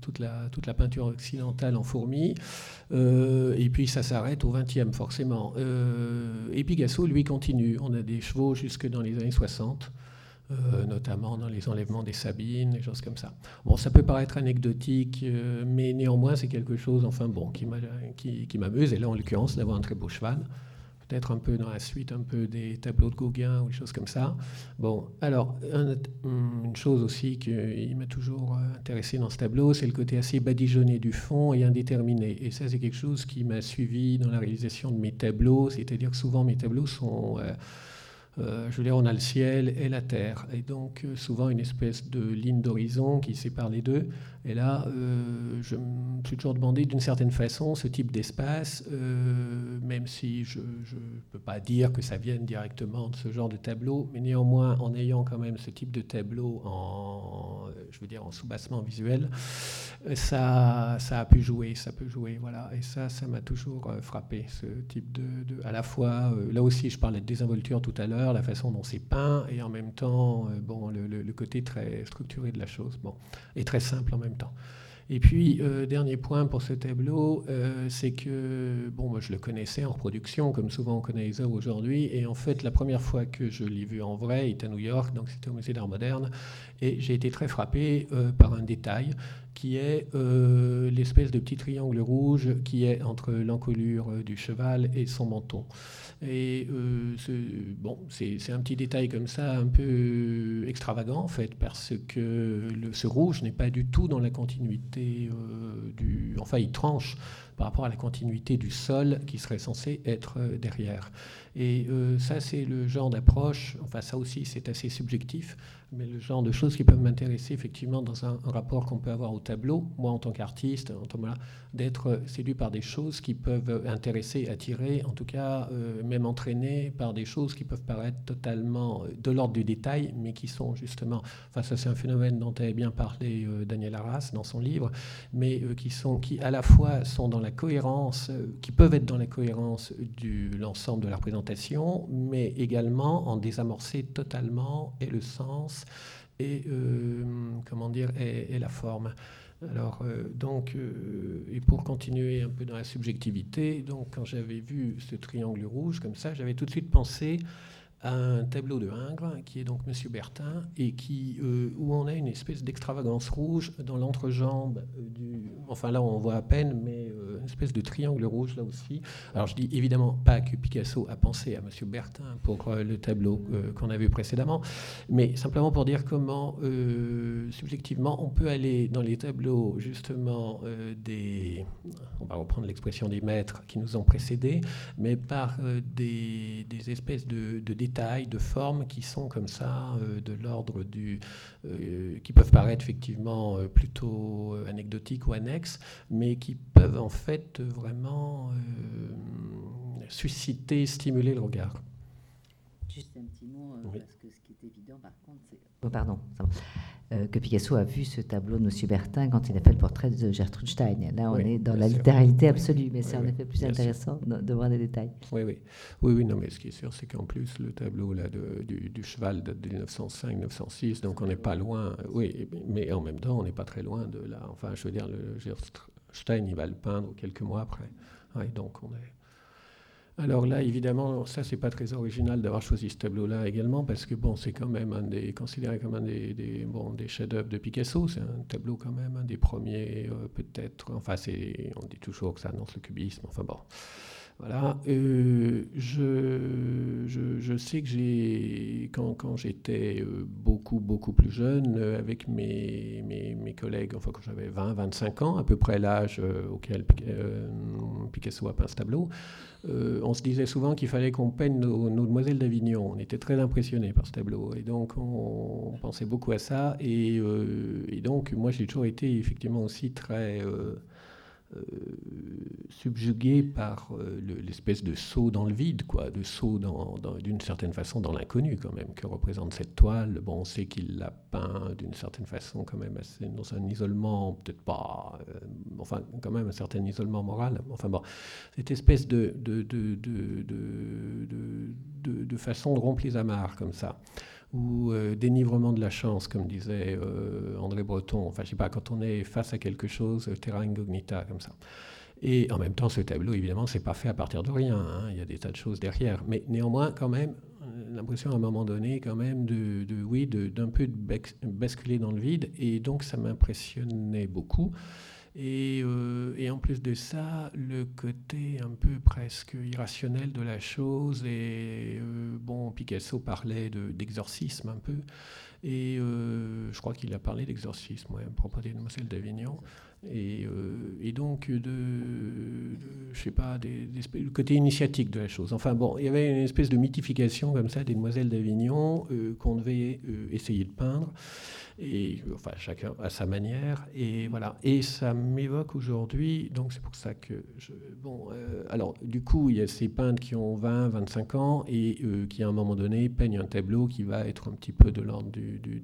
toute, la, toute la peinture occidentale en fourmi. et puis ça s'arrête au XXe, forcément. et Picasso, lui, continue. On a des chevaux jusque dans les années 60. Euh, notamment dans les enlèvements des Sabines, des choses comme ça. Bon, ça peut paraître anecdotique, euh, mais néanmoins, c'est quelque chose, enfin bon, qui m'amuse, et là, en l'occurrence, d'avoir un très beau cheval. Peut-être un peu dans la suite, un peu des tableaux de Gauguin ou des choses comme ça. Bon, alors, une chose aussi qui m'a toujours intéressé dans ce tableau, c'est le côté assez badigeonné du fond et indéterminé. Et ça, c'est quelque chose qui m'a suivi dans la réalisation de mes tableaux, c'est-à-dire que souvent mes tableaux sont... Euh, euh, je veux dire, on a le ciel et la terre, et donc euh, souvent une espèce de ligne d'horizon qui sépare les deux. Et là, euh, je me suis toujours demandé d'une certaine façon ce type d'espace, même si je ne peux pas dire que ça vienne directement de ce genre de tableau, mais néanmoins, en ayant quand même ce type de tableau en, je veux dire, en soubassement visuel, ça, ça a pu jouer, ça peut jouer, voilà. Et ça, ça m'a toujours frappé, ce type de, à la fois, là aussi, je parlais de désinvolture tout à l'heure, la façon dont c'est peint, et en même temps, bon, le, côté très structuré de la chose, bon, et très simple en même temps. Et puis, euh, dernier point pour ce tableau, euh, c'est que, bon, moi je le connaissais en reproduction, comme souvent on connaît les aujourd'hui, et en fait, la première fois que je l'ai vu en vrai, il était à New York, donc c'était au Musée d'Art moderne, et j'ai été très frappé euh, par un détail qui est l'espèce de petit triangle rouge qui est entre l'encolure du cheval et son menton. Et euh, bon, c'est un petit détail comme ça, un peu extravagant en fait, parce que ce rouge n'est pas du tout dans la continuité euh, du. Enfin, il tranche par rapport à la continuité du sol qui serait censé être euh, derrière. Et ça, c'est le genre d'approche, enfin ça aussi c'est assez subjectif, mais le genre de choses qui peuvent m'intéresser effectivement dans un, rapport qu'on peut avoir au tableau, moi en tant qu'artiste, en tant d'être séduit par des choses qui peuvent intéresser, attirer, en tout cas même entraîné par des choses qui peuvent paraître totalement de l'ordre du détail, mais qui sont justement, enfin ça c'est un phénomène dont avait bien parlé Daniel Arras dans son livre, mais qui sont qui à la fois sont dans la cohérence, qui peuvent être dans la cohérence de l'ensemble de la représentation, mais également en désamorcer totalement et le sens et euh, comment dire la forme. Alors, euh, donc, euh, et pour continuer un peu dans la subjectivité, donc, quand j'avais vu ce triangle rouge comme ça, j'avais tout de suite pensé un tableau de Ingres, qui est donc Monsieur Bertin, et qui, euh, où on a une espèce d'extravagance rouge dans l'entrejambe euh, du. Enfin là, on voit à peine, mais euh, une espèce de triangle rouge là aussi. Alors je dis évidemment pas que Picasso a pensé à Monsieur Bertin pour le tableau qu'on a vu précédemment, mais simplement pour dire comment, subjectivement, on peut aller dans les tableaux justement des. On va reprendre l'expression des maîtres qui nous ont précédés, mais par des, des espèces de, de détails de formes qui sont comme ça, euh, de l'ordre du. Euh, qui peuvent paraître effectivement euh, plutôt anecdotiques ou annexes, mais qui peuvent en fait vraiment susciter, stimuler le regard. Juste un petit mot, parce que est évident par contre, c'est. Oh, pardon. Euh, que Picasso a vu ce tableau de M. Bertin quand il a fait le portrait de Gertrude Stein. Là, on est dans la littéralité absolue, mais c'est en effet plus intéressant de, voir les détails. Oui, oui. Oui, oui, non, mais ce qui est sûr, c'est qu'en plus, le tableau là, du, cheval date de 1905-1906, donc on n'est pas loin. Oui, mais en même temps, on n'est pas très loin de là. Enfin, je veux dire, le Gertrude Stein, il va le peindre quelques mois après. Oui, donc on est. Alors là, évidemment, ça, c'est pas très original d'avoir choisi ce tableau-là également, parce que bon, c'est quand même un des, considéré comme un des, bon, des chefs-d'œuvre de Picasso. C'est un tableau quand même, un des premiers, euh, peut-être. Enfin, on dit toujours que ça annonce le cubisme. Enfin bon. Voilà. Euh, je, je, sais que j'ai, quand, quand j'étais euh, beaucoup, beaucoup plus jeune, avec mes, mes, mes, collègues, enfin quand j'avais 20, 25 ans, à peu près l'âge auquel Picasso a peint ce tableau, euh, on se disait souvent qu'il fallait qu'on peigne nos, demoiselles d'Avignon. On était très impressionnés par ce tableau. Et donc, on, pensait beaucoup à ça. Et, euh, donc, moi, j'ai toujours été effectivement aussi très, euh, subjugué par l'espèce de saut dans le vide, quoi, de saut d'une certaine façon dans l'inconnu quand même que représente cette toile. Bon, on sait qu'il l'a peint d'une certaine façon quand même assez, dans un isolement, peut-être pas, enfin quand même un certain isolement moral. Enfin bon, cette espèce de, de façon de rompre les amarres comme ça ou euh, dénivrement de la chance, comme disait euh, André Breton. Enfin, je sais pas, quand on est face à quelque chose, euh, terra incognita, comme ça. Et en même temps, ce tableau, évidemment, c'est pas fait à partir de rien. Hein. Il y a des tas de choses derrière. Mais néanmoins, quand même, l'impression à un moment donné, quand même, de, de oui, d'un peu de basculer dans le vide. Et donc, ça m'impressionnait beaucoup. Euh, et, en plus de ça, le côté un peu presque irrationnel de la chose. Et euh, bon, Picasso parlait d'exorcisme un peu. Et euh, je crois qu'il a parlé d'exorcisme, ouais, à propos des Demoiselles d'Avignon. Et, donc, de, je sais pas, le côté initiatique de la chose. Enfin bon, il y avait une espèce de mythification comme ça des Demoiselles d'Avignon qu'on devait essayer de peindre et enfin chacun à sa manière et voilà et ça m'évoque aujourd'hui donc c'est pour ça que bon euh, alors du coup il y a ces peintres qui ont 20 25 ans et euh, qui à un moment donné peignent un tableau qui va être un petit peu de l'ordre du, du,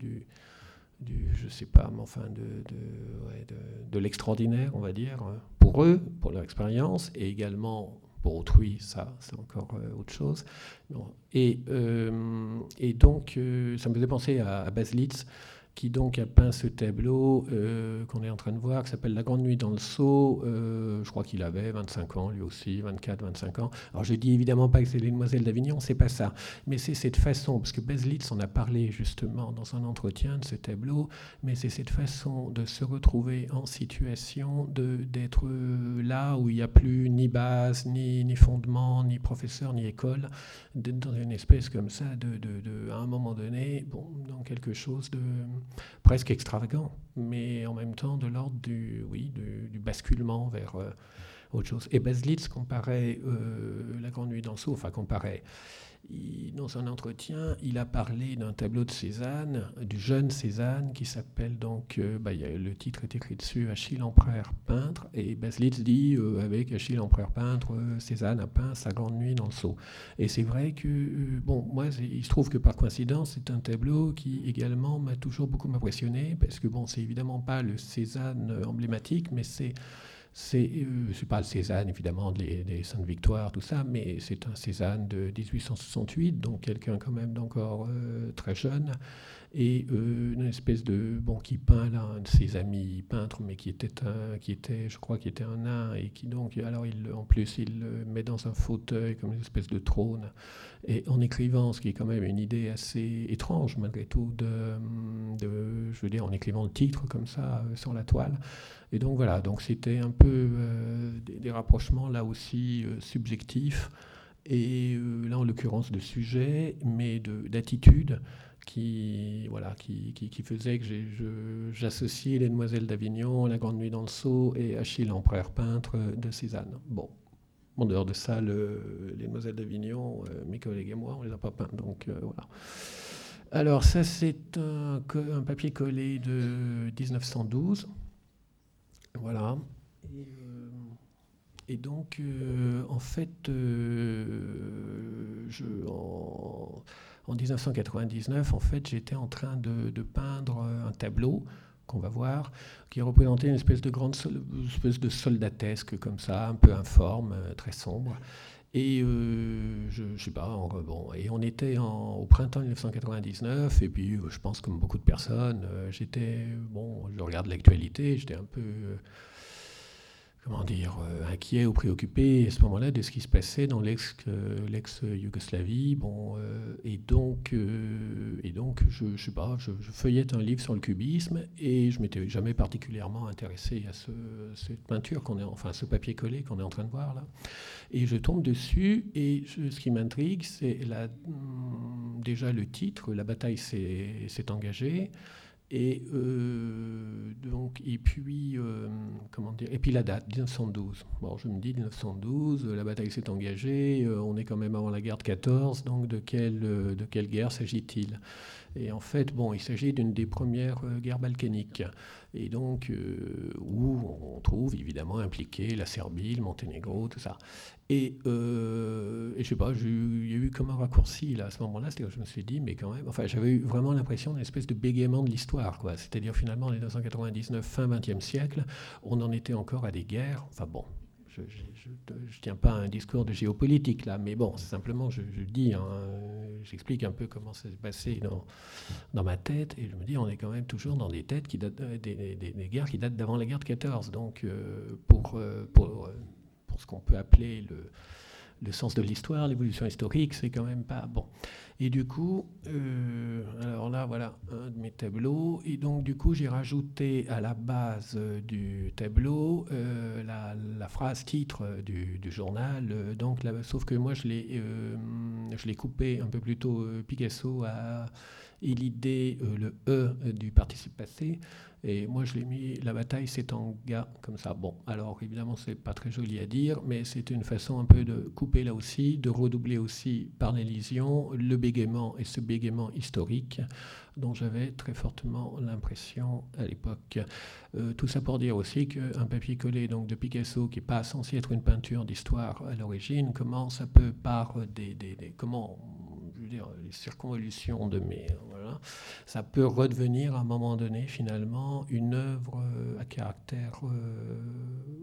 du, je sais pas mais enfin de, de, de, l'extraordinaire on va dire pour eux pour leur expérience et également pour autrui, ça, c'est encore euh, autre chose. Et, et, donc, ça me faisait penser à, à Baslitz, qui donc a peint ce tableau euh, qu'on est en train de voir, qui s'appelle La Grande Nuit dans le Sceau. Euh, je crois qu'il avait 25 ans, lui aussi, 24, 25 ans. Alors je dis évidemment pas que c'est les Demoiselles d'Avignon, c'est pas ça. Mais c'est cette façon, parce que Baselitz en a parlé justement dans un entretien de ce tableau, mais c'est cette façon de se retrouver en situation d'être euh, là où il n'y a plus ni base, ni, ni fondement, ni professeur, ni école, d'être dans une espèce comme ça, de, de, de, à un moment donné, bon, dans quelque chose de presque extravagant, mais en même temps de l'ordre du, oui, du, basculement vers euh, autre chose. Et Baslitz comparait euh, La Grande Nuit d'Anso, enfin comparait dans un entretien, il a parlé d'un tableau de Cézanne, du jeune Cézanne, qui s'appelle donc, euh, bah, le titre est écrit dessus, Achille Empereur peintre, et Baslitz dit, euh, avec Achille Empereur peintre, euh, Cézanne a peint sa grande nuit dans le seau. Et c'est vrai que, bon, moi, il se trouve que par coïncidence, c'est un tableau qui également m'a toujours beaucoup impressionné, parce que, bon, c'est évidemment pas le Cézanne emblématique, mais c'est c'est euh, pas le Cézanne, évidemment, des, des Saintes-Victoires, tout ça, mais c'est un Cézanne de 1868, donc quelqu'un quand même d'encore euh, très jeune, et euh, une espèce de bon qui peint là un de ses amis peintres mais qui était un qui était je crois qui était un nain et qui donc alors il en plus il le met dans un fauteuil comme une espèce de trône. Et en écrivant ce qui est quand même une idée assez étrange malgré tout de, de je veux dire en écrivant le titre comme ça euh, sur la toile et donc voilà donc c'était un peu euh, des, rapprochements là aussi subjectifs et là en l'occurrence de sujets mais d'attitude qui, voilà, qui, qui, faisait que j'associais les Demoiselles d'Avignon, La Grande Nuit dans le Sceau et Achille, empereur peintre de Cézanne. Bon, en dehors de ça, le, les Demoiselles d'Avignon, euh, mes collègues et moi, on les a pas peints. Donc euh, voilà. Alors ça, c'est un, papier collé de 1912. Voilà. Et, euh, donc, en fait, je, en, en 1999, en fait, j'étais en train de, peindre un tableau qu'on va voir, qui représentait une espèce de grande espèce de soldatesque comme ça, un peu informe, euh, très sombre. Et euh, je, sais pas, bon, et on était au printemps 1999, et puis euh, je pense comme beaucoup de personnes, j'étais, bon, je regarde l'actualité, j'étais un peu comment dire, euh, inquiet ou préoccupé à ce moment-là de ce qui se passait dans l'ex-Yougoslavie. bon, euh, et donc, euh, et donc je, je sais pas, je, feuillette un livre sur le cubisme et je m'étais jamais particulièrement intéressé à ce, cette peinture est, enfin ce papier collé qu'on est en train de voir là. Et je tombe dessus et ce qui m'intrigue, c'est hum, déjà le titre, la bataille s'est engagée. Et euh, donc, et puis, euh, comment dire, et puis la date, 1912. Bon, je me dis 1912, la bataille s'est engagée, euh, on est quand même avant la guerre de 14, donc de quelle, de quelle guerre s'agit-il? Et en fait, bon, il s'agit d'une des premières guerres balkaniques. et donc où on trouve évidemment impliqué la Serbie, le Monténégro, tout ça. Et, euh, et je sais pas, il y a eu comme un raccourci là, à ce moment-là, c'est-à-dire je me suis dit, mais quand même, enfin j'avais eu vraiment l'impression d'une espèce de bégaiement de l'histoire, quoi. C'est-à-dire finalement en 1999, fin 20e siècle, on en était encore à des guerres, enfin bon, je ne tiens pas un discours de géopolitique là, mais bon, simplement, je, dis, hein, j'explique un peu comment ça s'est passé dans, dans ma tête, et je me dis, on est quand même toujours dans des têtes qui datent, euh, des, des, guerres qui datent d'avant la guerre de 14. Donc, euh, pour, euh, pour, pour, ce qu'on peut appeler le, le sens de l'histoire, l'évolution historique, c'est quand même pas bon. Et du coup, euh, alors là, voilà un de mes tableaux. Et donc, du coup, j'ai rajouté à la base euh, du tableau euh, la, phrase titre du, journal. donc, sauf que moi, je l'ai, je l'ai coupé un peu plus tôt. Picasso a et l'idée, le E du participe passé. Et moi, je l'ai mis la bataille gars comme ça. Bon, alors évidemment, c'est pas très joli à dire, mais c'est une façon un peu de couper là aussi, de redoubler aussi par l'élision le bégaiement et ce bégaiement historique dont j'avais très fortement l'impression à l'époque. Euh, tout ça pour dire aussi qu'un papier collé donc, de Picasso, qui n'est pas censé être une peinture d'histoire à l'origine, commence un peu par des, des, des comment les circonvolutions de. Voilà, ça peut redevenir à un moment donné, finalement, une œuvre euh, à caractère, euh,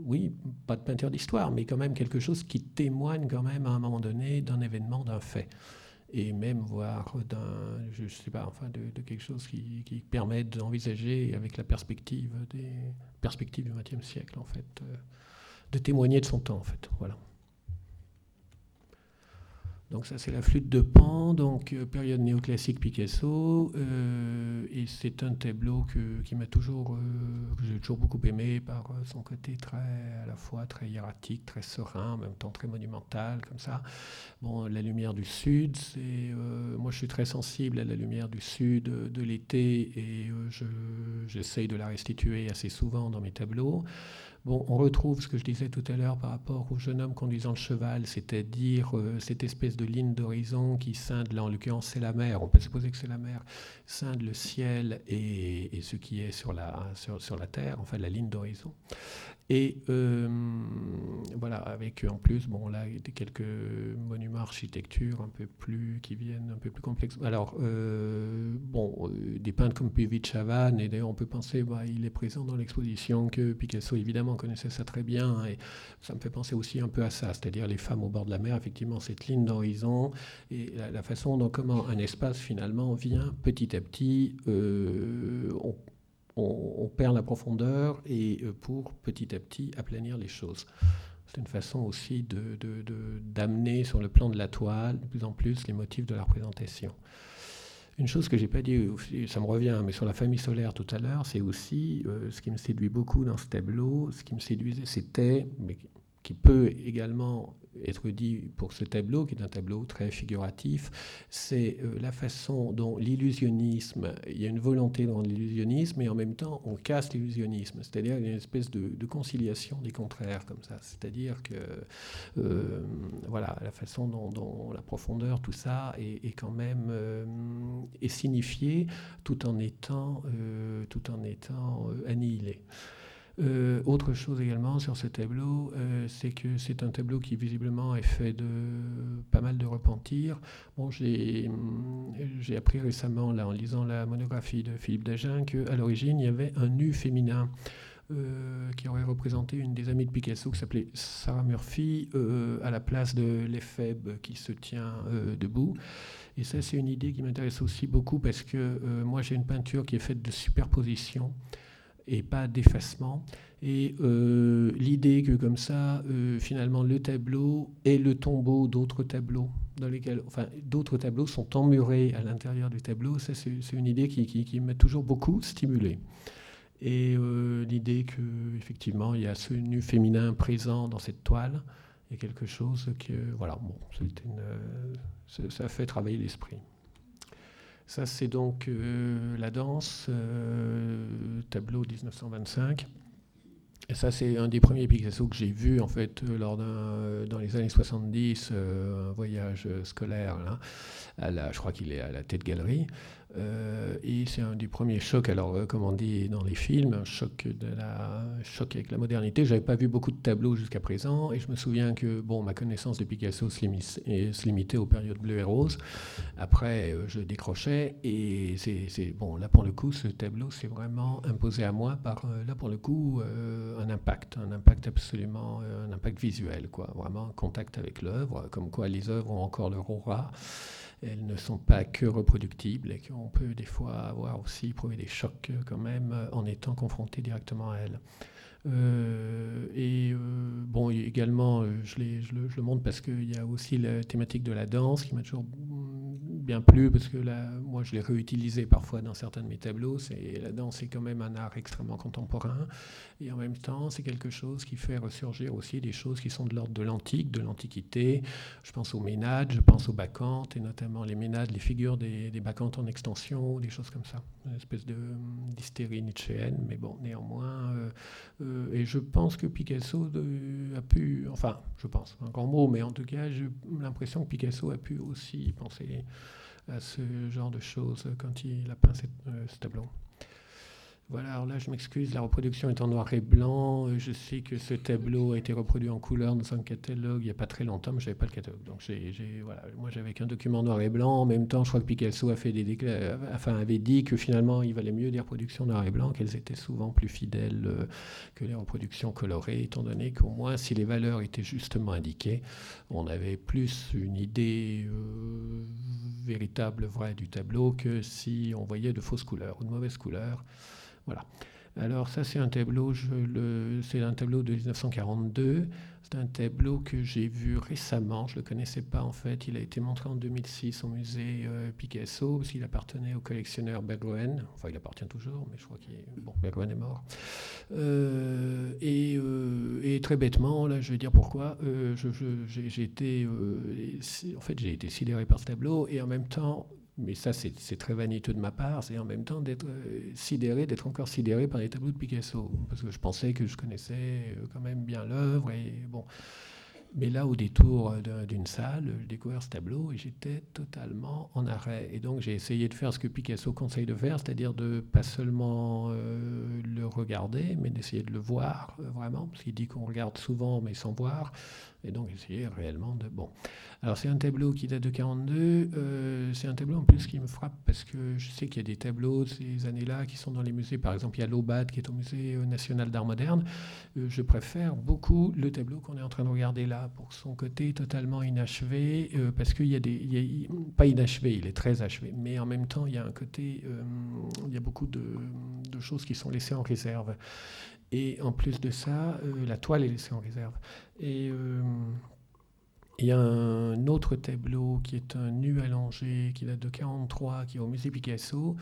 oui, pas de peinture d'histoire, mais quand même quelque chose qui témoigne quand même à un moment donné d'un événement, d'un fait. Et même voir d'un, je sais pas, enfin, de, quelque chose qui, qui permet d'envisager avec la perspective des perspectives du XXe siècle, en fait, euh, de témoigner de son temps, en fait. Voilà. Donc ça c'est la flûte de Pan, donc euh, période néoclassique Picasso, euh, et c'est un tableau que, qui m'a toujours, euh, que j'ai toujours beaucoup aimé par son côté très, à la fois très hiératique, très serein, en même temps très monumental, comme ça. Bon, la lumière du sud, c'est, moi je suis très sensible à la lumière du sud de l'été, et j'essaye de la restituer assez souvent dans mes tableaux. Bon, on retrouve ce que je disais tout à l'heure par rapport au jeune homme conduisant le cheval, c'est-à-dire euh, cette espèce de ligne d'horizon qui scinde, là en l'occurrence c'est la mer, on peut supposer que c'est la mer, scinde le ciel et, ce qui est sur la, sur, la terre, enfin la ligne d'horizon. Et euh, voilà, avec en plus, bon là, quelques monuments architecture un peu plus, qui viennent un peu plus complexes. Alors, euh, bon, des peintres comme Puvis Chavannes, et d'ailleurs on peut penser, bah, il est présent dans l'exposition que Picasso évidemment connaissait ça très bien, et ça me fait penser aussi un peu à ça, c'est-à-dire les femmes au bord de la mer, effectivement, cette ligne d'horizon, et la, façon dont comment un espace finalement vient petit à petit, euh, perd la profondeur, et euh, pour petit à petit aplanir les choses. C'est une façon aussi d'amener de, sur le plan de la toile de plus en plus les motifs de la représentation. Une chose que j'ai pas dit, ça me revient, mais sur la famille solaire tout à l'heure, c'est aussi euh, ce qui me séduit beaucoup dans ce tableau. Ce qui me séduisait, c'était, mais qui peut également être dit pour ce tableau, qui est un tableau très figuratif, c'est euh, la façon dont l'illusionnisme, il y a une volonté dans l'illusionnisme, et en même temps on casse l'illusionnisme, c'est-à-dire une espèce de, conciliation des contraires comme ça, c'est-à-dire que euh, voilà la façon dont, la profondeur, tout ça est, quand même euh, est signifié tout en étant tout en étant annihilé. Euh, autre chose également sur ce tableau, euh, c'est que c'est un tableau qui visiblement est fait de pas mal de repentir. Bon, j'ai appris récemment, là, en lisant la monographie de Philippe Dagen, qu'à l'origine, il y avait un nu féminin. Euh, qui aurait représenté une des amies de Picasso qui s'appelait Sarah Murphy à la place de l'éphèbe qui se tient debout. Et ça, c'est une idée qui m'intéresse aussi beaucoup parce que moi, j'ai une peinture qui est faite de superposition et pas d'effacement. Et euh, l'idée que comme ça, euh, finalement, le tableau est le tombeau d'autres tableaux, dans lesquels, enfin, d'autres tableaux sont emmurés à l'intérieur du tableau, ça c'est une idée qui, qui, m'a toujours beaucoup stimulé. Et euh, l'idée que effectivement, il y a ce nu féminin présent dans cette toile, et quelque chose que, voilà, bon, ça fait travailler l'esprit. Ça, c'est donc euh, la danse, euh, tableau 1925. Et ça, c'est un des premiers Picasso que j'ai vu, en fait, euh, lors d'un, dans les années 70, un voyage scolaire, là, à la, je crois qu'il est à la tête galerie. Euh, et c'est un des premiers chocs, alors euh, comme on dit dans les films, un choc, avec la modernité. Je n'avais pas vu beaucoup de tableaux jusqu'à présent, et je me souviens que bon, ma connaissance de Picasso se, se limitait aux périodes bleues et roses. Après, euh, je décrochais, et c'est bon, là pour le coup, ce tableau s'est vraiment imposé à moi par, là pour le coup, un impact, un impact absolument, un impact visuel, quoi, vraiment un contact avec l'œuvre, comme quoi les œuvres ont encore leur aura elles ne sont pas que reproductibles et qu'on peut des fois avoir aussi éprouvé des chocs quand même en étant confronté directement à elles. Euh, et euh, bon, également, euh, je, le, montre parce qu'il y a aussi la thématique de la danse qui m'a toujours bien plu parce que moi, je l'ai réutilisé parfois dans certains de mes tableaux. La danse est quand même un art extrêmement contemporain et en même temps, c'est quelque chose qui fait ressurgir aussi des choses qui sont de l'ordre de l'antique, de l'antiquité. Je pense aux ménades, je pense aux bacchantes et notamment les ménades, les figures des, des bacchantes en extension, des choses comme ça, une espèce de d'hystérie nietzschéenne, mais bon, néanmoins. Euh, et je pense que Picasso a pu, enfin, je pense, un grand mot, mais en tout cas, j'ai l'impression que Picasso a pu aussi penser à ce genre de choses quand il a peint euh, ce tableau. Voilà, alors là, je m'excuse, la reproduction est en noir et blanc. Je sais que ce tableau a été reproduit en couleur dans un catalogue il n'y a pas très longtemps, mais je n'avais pas le catalogue. Donc, voilà, moi, j'avais qu'un document noir et blanc. En même temps, je crois que Picasso a fait des enfin, avait dit que finalement, il valait mieux des reproductions noir et blanc, qu'elles étaient souvent plus fidèles euh, que les reproductions colorées, étant donné qu'au moins, si les valeurs étaient justement indiquées, on avait plus une idée euh, véritable, vraie du tableau que si on voyait de fausses couleurs ou de mauvaises couleurs. Voilà. Alors ça c'est un tableau, c'est un tableau de 1942. C'est un tableau que j'ai vu récemment. Je le connaissais pas en fait. Il a été montré en 2006 au musée euh, Picasso parce qu'il appartenait au collectionneur Bergoen. Enfin, il appartient toujours, mais je crois qu'il est bon. Est mort. Euh, euh, et, très bêtement, là, je vais dire pourquoi. j'ai été, en fait, j'ai été sidéré par ce tableau et en même temps mais ça c'est très vaniteux de ma part, c'est en même temps d'être euh, sidéré, d'être encore sidéré par les tableaux de Picasso, parce que je pensais que je connaissais euh, quand même bien l'œuvre, bon. Mais là, au détour d'une salle, j'ai découvert ce tableau et j'étais totalement en arrêt. Et donc, j'ai essayé de faire ce que Picasso conseille de faire, c'est-à-dire de pas seulement euh, le regarder, mais d'essayer de le voir vraiment, parce qu'il dit qu'on regarde souvent mais sans voir. Et donc, essayer réellement de. Bon. Alors c'est un tableau qui date de 42. Euh, c'est un tableau en plus qui me frappe parce que je sais qu'il y a des tableaux de ces années-là qui sont dans les musées. Par exemple, il y a l'Aubad qui est au musée national d'art moderne. Euh, je préfère beaucoup le tableau qu'on est en train de regarder là pour son côté totalement inachevé euh, parce qu'il y a des, pas inachevé, il est très achevé, mais en même temps il y a un côté, il y a beaucoup de, choses qui sont laissées en réserve. Et en plus de ça, la toile est laissée en réserve. Et il y a un autre tableau qui est un nu allongé, qui date de 43, qui est au musée Picasso,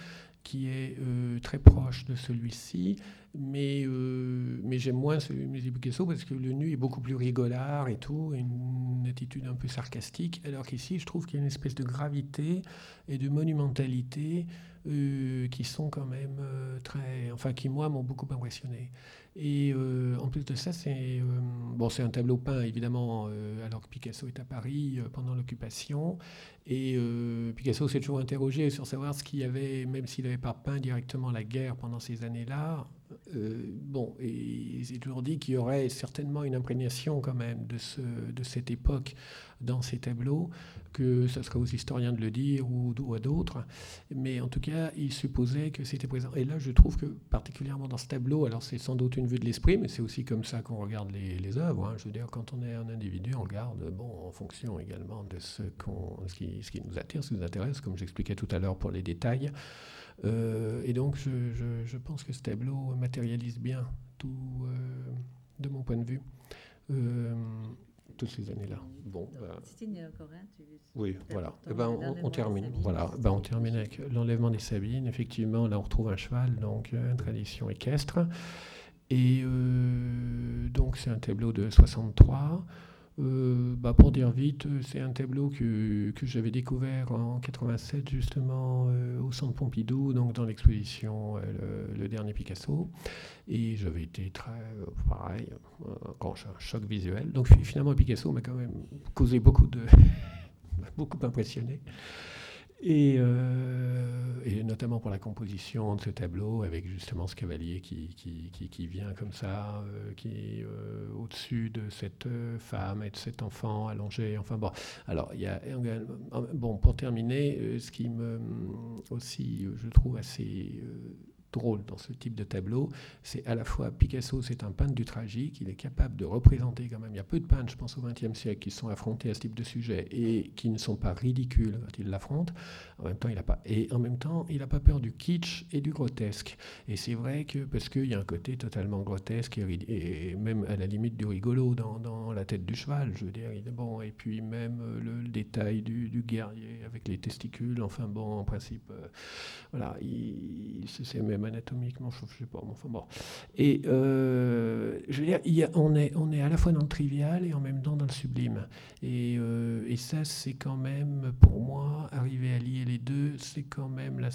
qui est euh, très proche de celui-ci, mais, euh, mais j'aime moins ce musée Picasso parce que le nu est beaucoup plus rigolard et tout, une attitude un peu sarcastique, alors qu'ici je trouve qu'il y a une espèce de gravité et de monumentalité euh, qui sont quand même très, enfin qui moi m'ont beaucoup impressionné. Et euh, en plus de ça, c'est euh, bon, c'est un tableau peint évidemment euh, alors que Picasso est à Paris pendant l'occupation. Et Picasso s'est toujours interrogé sur savoir ce qu'il y avait, même s'il n'avait pas peint directement la guerre pendant ces années-là. Bon, et s'est toujours dit qu'il y aurait certainement une imprégnation quand même de, ce, de cette époque dans ces tableaux, que ce serait aux historiens de le dire ou, à d'autres, mais en tout cas, il supposait que c'était présent. Et là, je trouve que particulièrement dans ce tableau, alors c'est sans doute une vue de l'esprit, mais c'est aussi comme ça qu'on regarde les, les œuvres. Hein. Je veux dire, quand on est un individu, on regarde bon, en fonction également de ce, qu'on, ce, qui, ce qui nous attire, ce qui nous intéresse, comme j'expliquais tout à l'heure pour les détails. Euh, et donc, je, je, je, pense que ce tableau matérialise bien tout, euh, de mon point de vue. Euh, toutes ces années-là. Bon, bah, encore oui, voilà. Et eh ben, on, termine. Voilà. Ben, on termine avec l'enlèvement des Sabines. Effectivement, là, on retrouve un cheval, donc une tradition équestre. Et euh, donc, c'est un tableau de 63. Euh, bah pour dire vite, c'est un tableau que, que j'avais découvert en 87 justement euh, au Centre Pompidou, donc dans l'exposition euh, le, dernier Picasso. Et j'avais été très, pareil, un choc visuel. Donc finalement Picasso m'a quand même causé beaucoup de, beaucoup impressionné. Et, et notamment pour la composition de ce tableau, avec justement ce cavalier qui, qui, qui, vient comme ça, qui au-dessus de cette femme et de cet enfant allongé. Enfin bon, alors il y a bon pour terminer, ce qui me aussi je trouve assez drôle dans ce type de tableau, c'est à la fois Picasso, c'est un peintre du tragique, il est capable de représenter quand même, il y a peu de peintres, je pense au XXe siècle, qui sont affrontés à ce type de sujet et qui ne sont pas ridicules quand ils l'affrontent. En même temps, il a pas et en même temps, il n'a pas peur du kitsch et du grotesque. Et c'est vrai que parce qu'il y a un côté totalement grotesque et, même à la limite du rigolo dans, la tête du cheval, je veux dire, bon. Et puis même euh, le, détail du, guerrier avec les testicules. Enfin bon, en principe, euh, voilà, il, c'est même anatomiquement, je sais pas, enfin bon. Et euh, je veux dire, on, est, on est à la fois dans le trivial et en même temps dans le sublime. Et, euh, et ça, c'est quand même, pour moi, arriver à lier les deux, c'est quand même la,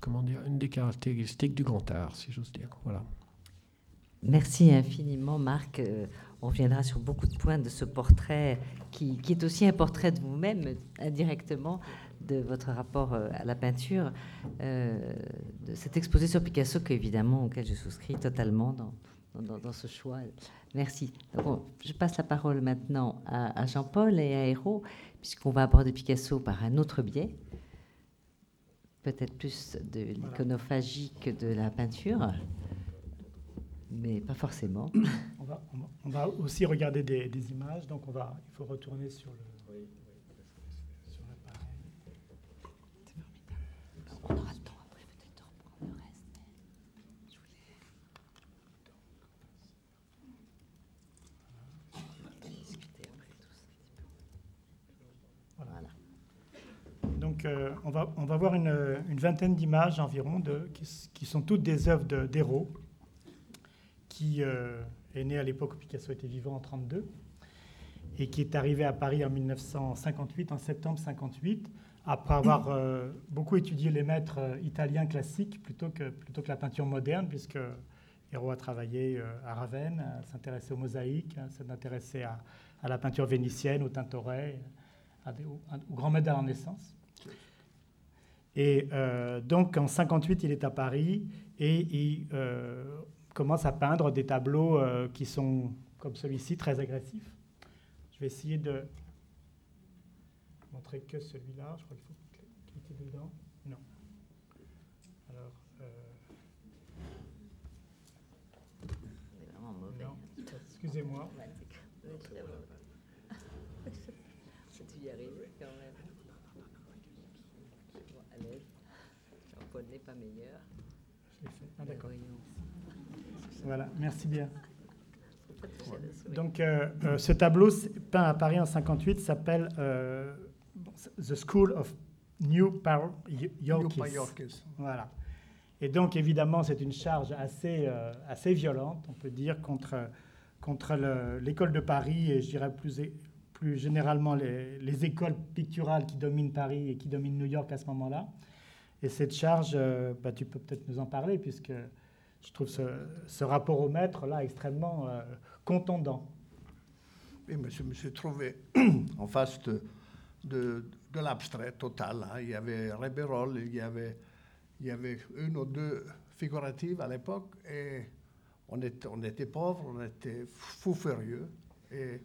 comment dire, une des caractéristiques du grand art, si j'ose dire. Voilà. Merci infiniment, Marc. Euh, on reviendra sur beaucoup de points de ce portrait qui est aussi un portrait de vous-même, indirectement de votre rapport euh, à la peinture, euh, de cet exposé sur Picasso, qu'évidemment, auquel je souscris totalement dans, dans, ce choix. Merci. je passe la parole maintenant à, Jean-Paul et à Hérault, puisqu'on va aborder Picasso par un autre biais, peut-être plus de l'iconophagie que de la peinture, mais pas forcément. On va, on va, aussi regarder des, des, images, donc on va, il faut retourner sur le, On aura le temps après peut-être de reprendre le reste. Mais je voulais discuter après tout ça. Voilà. Donc euh, on, va, on va voir une, une vingtaine d'images environ de, qui, qui, sont toutes des œuvres d'Hérault, qui euh, est né à l'époque où Picasso était vivant en 1932 et qui est arrivé à Paris en 1958, en septembre 58 après avoir euh, beaucoup étudié les maîtres euh, italiens classiques plutôt que, plutôt que la peinture moderne, puisque Hérault a travaillé euh, à Ravenne, s'intéressait aux mosaïques, hein, s'intéressait à, à, la peinture vénitienne, au Tintoret, au, grand maître de la Renaissance. Et donc en 58, il est à Paris et il commence à peindre des tableaux qui sont, comme celui-ci, très agressifs. Je vais essayer de montrer que celui-là. Je crois qu'il faut cliquer dedans. Non. Alors. Euh... vraiment mauvais. Excusez-moi. Tu y arrives quand même. à l'aise. Jean-Paul n'est pas meilleur. Je l'ai fait. Ah, d'accord. Voilà, merci bien. Donc, euh, euh, ce tableau peint à Paris en 58 s'appelle euh, The School of New Yorkis. Voilà. Et donc, évidemment, c'est une charge assez, euh, assez violente, on peut dire, contre, contre l'école de Paris et je dirais plus, plus généralement les, les, écoles picturales qui dominent Paris et qui dominent New York à ce moment-là. Et cette charge, euh, bah, tu peux peut-être nous en parler, puisque je trouve ce, ce rapport au maître là extrêmement euh, contondant. Oui, mais je me suis trouvé en face de de, l'abstrait total. Hein. Il y avait Rebérol, il y avait, une ou deux figuratives à l'époque, et on était, on pauvres, on était fous furieux, et,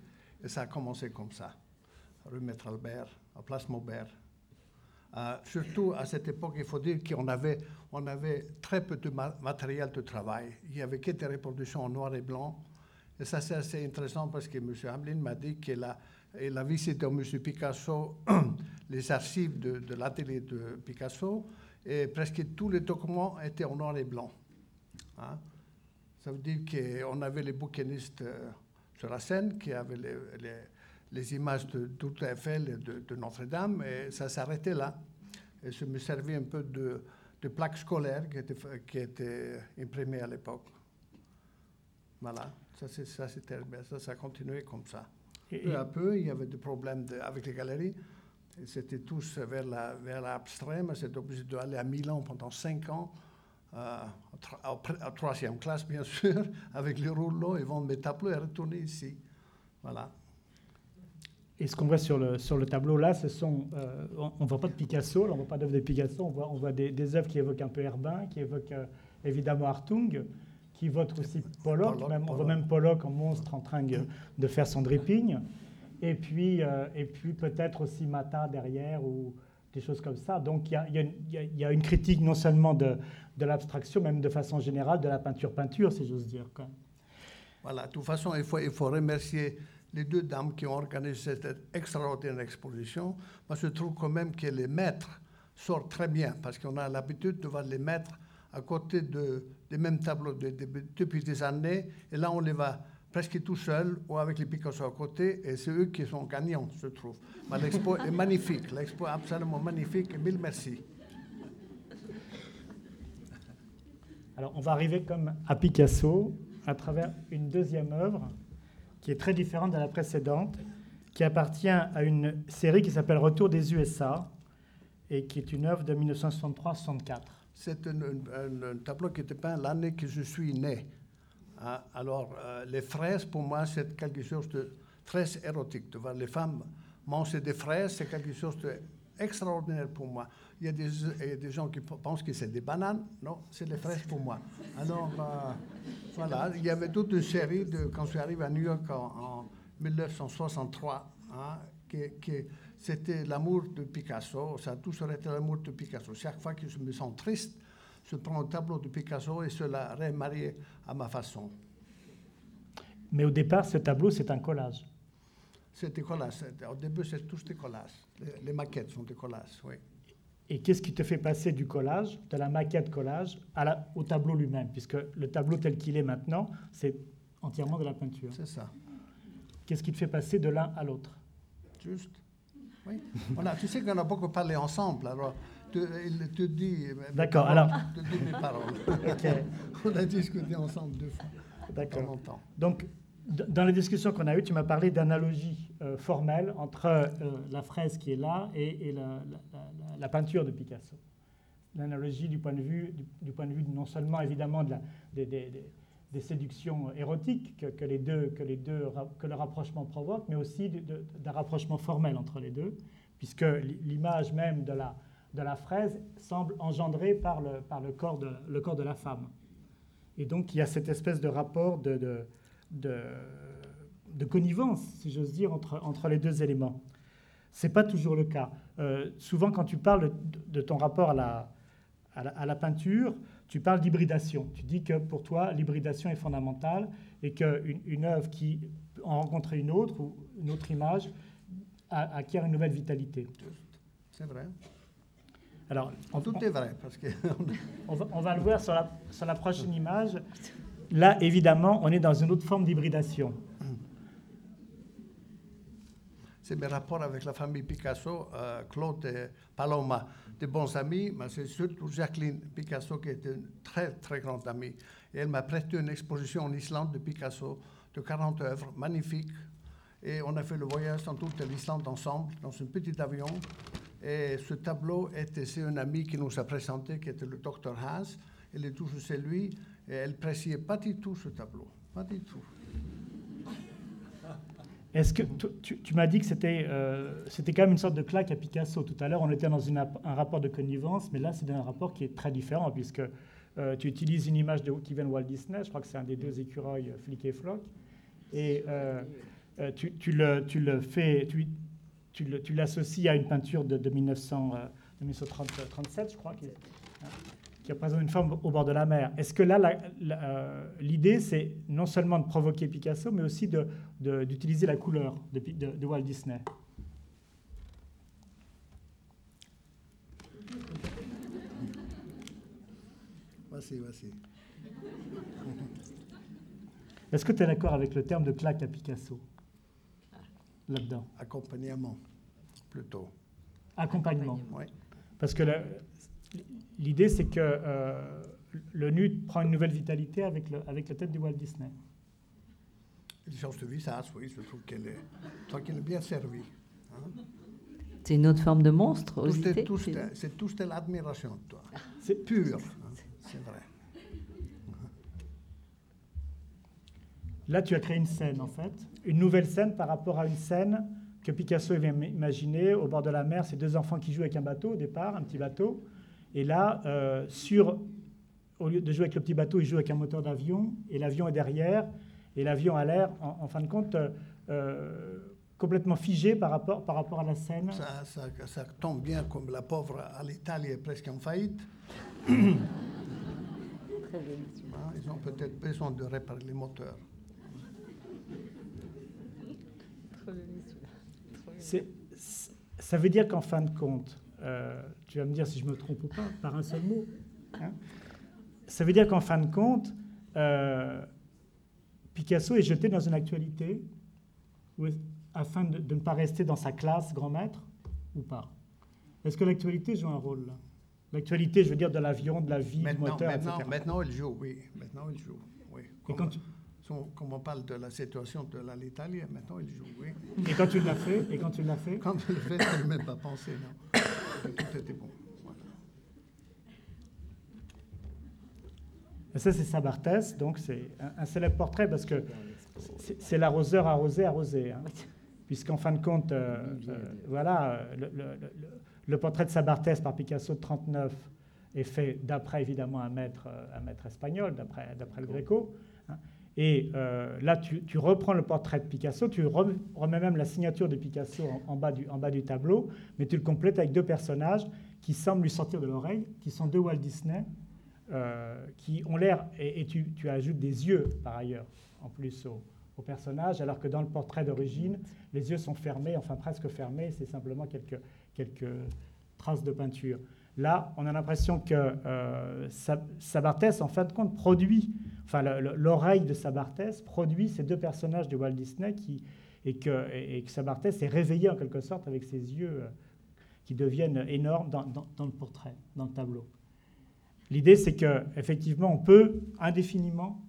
ça a commencé comme ça. Rue Maître Albert, à Place Maubert. Euh, surtout à cette époque, il faut dire qu'on avait, on avait très peu de matériel de travail. Il n'y avait que des reproductions en noir et blanc. Et ça, c'est assez intéressant parce que M. Hamlin m'a dit que la, il a visité au musée Picasso les archives de, l'atelier de Picasso et presque tous les documents étaient en noir et blanc. Hein. Ça veut dire qu'on avait les bouquinistes euh, sur la scène qui avaient les, images de toute Eiffel et de, Notre-Dame et ça s'arrêtait là. Et je me servais un peu de, de plaques scolaires qui étaient, qui étaient imprimées à l'époque. Voilà, ça, ça, ça, ça a continué comme ça peu à peu, il y avait des problèmes avec les galeries. C'était tous vers l'abstrait, la, mais c'était obligé d'aller à Milan pendant cinq ans, euh, à, troisième classe bien sûr, avec les rouleaux et vendre mes tableaux et retourner ici. Voilà. et ce qu'on voit sur le, sur le tableau là, ce sont, euh, on ne voit pas de Picasso, on ne voit pas d'œuvres de Picasso, on voit, on voit des, des, œuvres qui évoquent un peu Herbin, qui évoquent euh, évidemment Hartung, qui évoquent aussi Pollock, Pollock, même, on voit même Pollock en monstre en train de, faire son dripping, et puis, euh, et puis peut-être aussi Mata derrière ou des choses comme ça. Donc il y a, y une- y a- critique non seulement de, de l'abstraction, même de façon générale, de la peinture-peinture, si j'ose dire. quoi. Voilà, de toute façon, il faut, il faut remercier les deux dames qui ont organisé cette extraordinaire exposition. Moi, je trouve quand même que les maîtres sortent très bien, parce qu'on a l'habitude de voir les maîtres à côté de, des mêmes tableaux de- de- depuis des années, et là, on les voit presque tout seuls ou avec les Picasso à côté, et c'est eux qui sont gagnants, je trouve. Mais L'expo est magnifique, l'expo est absolument magnifique, et mille merci. Alors, on va arriver comme à Picasso à travers une deuxième œuvre qui est très différente de la précédente, qui appartient à une série qui s'appelle Retour des USA et qui est une œuvre de 1963-64. C'est un, tableau qui était peint l'année que je suis né. Hein, Alors, euh, les fraises, pour moi, c'est quelque chose de très érotique. De voir les femmes manger des fraises, c'est quelque chose d'extraordinaire pour moi. Il y a des, il y a des gens qui pensent que c'est des bananes. Non, c'est les fraises pour moi. Alors, euh, voilà, il y avait toute une série, de, quand je suis arrivé à New York en, en 1963, hein, qui, qui- c'était l'amour de Picasso. Ça a toujours été l'amour de Picasso. Chaque fois que je me sens triste, je prends un tableau de Picasso et je la remarie à ma façon. Mais au départ, ce tableau, c'est un collage. C'est des collages. Au début, c'est tous des collages. Les, les maquettes sont des collages, oui. Et qu'est-ce qui te fait passer du collage, de la maquette collage, à la- au tableau lui-même? Puisque le tableau tel qu'il est maintenant, c'est entièrement de la peinture. C'est ça. Qu'est-ce qui te fait passer de l'un à l'autre? Juste. Oui. Voilà, tu sais qu'on a beaucoup parlé ensemble, alors tu- il te dit. D'accord, alors- te dit mes paroles. On a discuté ensemble deux fois. D'accord. longtemps. Donc, dans les discussions qu'on a eues, tu m'as parlé d'analogie euh, formelle entre euh, la fraise qui est là et, et la, la- la- la peinture de Picasso. L'analogie du point de vue, du, du point de vue non seulement évidemment de la- des, des- des- des séductions érotiques que, les deux, que, les deux, que le rapprochement provoque, mais aussi d'un rapprochement formel entre les deux, puisque l'i- l'image même de la, de la fraise semble engendrée par le, par le, corps de, le corps de la femme. Et donc il y a cette espèce de rapport de, de, de, connivence, si j'ose dire, entre, entre les deux éléments. Ce n'est pas toujours le cas. Euh, souvent, quand tu parles de, ton rapport à la, à la peinture, tu parles d'hybridation. Tu dis que pour toi, l'hybridation est fondamentale et qu'une une œuvre qui en rencontrer une autre ou une autre image a- acquiert une nouvelle vitalité. C'est vrai. Alors, on, Tout est vrai, parce que on va, on va le voir sur la, sur la prochaine image. Là, évidemment, on est dans une autre forme d'hybridation. c'est mes rapports avec la famille Picasso, euh, Claude et Paloma, des bons amis, mais c'est surtout Jacqueline Picasso qui est une très très grande amie. Et elle m'a prêté une exposition en Islande de Picasso de 40 œuvres magnifiques. Et on a fait le voyage dans toute l'Islande ensemble, dans un petit avion. Et ce tableau était, c'est un ami qui nous a présenté, qui était le docteur Haas. Elle est toujours chez lui. Et elle appréciait pas du tout ce tableau. Pas du tout. Est-ce que tu, m'as dit que c'était euh, c'était quand même une sorte de claque à Picasso tout à l'heure On était dans un rapport de connivence, mais là c'est un rapport qui est très différent puisque euh, tu utilises une image de, qui vient de Walt Disney. Je crois que c'est un des deux écureuils, euh, et Flock, et euh, tu, le, tu le fais, tu, tu l'associes à une peinture de, de 1900, de 1937, je crois, qui, hein, qui représente une forme au bord de la mer. Est-ce que là, la- la- euh, l'idée, c'est non seulement de provoquer Picasso, mais aussi de- de- d'utiliser la couleur de, Walt Disney? Voici, voici. Est-ce que tu es d'accord avec le terme de claque à Picasso? Là-dedans Accompagnement, plutôt. Accompagnement. Oui. Parce que le- l'idée, c'est que euh, le nude prend une nouvelle vitalité avec, le, avec la tête de Walt Disney. Il change de visage, oui, je trouve qu'elle est, je trouve qu'elle est bien servie. hein. C'est une autre forme de est- c'est tout est l'admiration, toi. C'est Pure, hein, c'est vrai. Là, tu as créé une scène, en fait, une nouvelle scène par rapport à une scène que Picasso avait imaginé au bord de la mer, ces deux enfants qui jouent avec un bateau au départ, un petit bateau. Et là, euh, sur, au lieu de jouer avec le petit bateau, il joue avec un moteur d'avion, et l'avion est derrière, et l'avion a l'air, en, fin de compte, euh, complètement figé par rapport, par rapport à la scène. Ça, ça, ça tombe bien comme la pauvre à l'Italie est presque en faillite. Ils ont peut-être besoin de réparer les moteurs. ça veut dire qu'en fin de compte, euh, tu vas me dire si je me trompe ou pas, par un seul mot, hein, ça veut dire qu'en fin de compte, euh, Picasso est jeté dans une actualité afin de, ne pas rester dans sa classe grand maître ou pas? Est-ce que l'actualité joue un rôle là? L'actualité, je veux dire, de l'avion, de la vie, du moteur, maintenant, etc. Maintenant, il joue, oui. Maintenant, il joue, oui. Et quand tu comme on parle de la situation de l'Italie, maintenant il joue, oui. Et quand tu l'as fait Et quand tu l'as fait? Quand je l'ai fait, je n'ai même pas pensé, non. Tout était bon. Et ça, c'est Sabartès, donc c'est un, célèbre portrait parce que c'est l'arroseur arrosé, arrosé. Hein. Puisqu'en fin de compte, euh, euh, voilà, le, le, portrait de Sabartès par Picasso de 39 est fait d'après évidemment un maître, un maître espagnol, d'après le Gréco. Et euh, là, tu, reprends le portrait de Picasso, tu remets même la signature de Picasso en, bas du, tableau, mais tu le complètes avec deux personnages qui semblent lui sortir de l'oreille, qui sont deux Walt Disney, euh, qui ont l'air, et, tu, tu, ajoutes des yeux par ailleurs, en plus au, au, personnage, alors que dans le portrait d'origine, les yeux sont fermés, enfin presque fermés, c'est simplement quelques, quelques traces de peinture. Là, on a l'impression que euh, Sabartès, en fin de compte, produit, enfin l'oreille de Sabartès produit ces deux personnages de Walt Disney qui, et, que, et que Sabartès est réveillé en quelque sorte avec ses yeux euh, qui deviennent énormes dans, le portrait, dans le tableau. L'idée, c'est qu'effectivement, on peut indéfiniment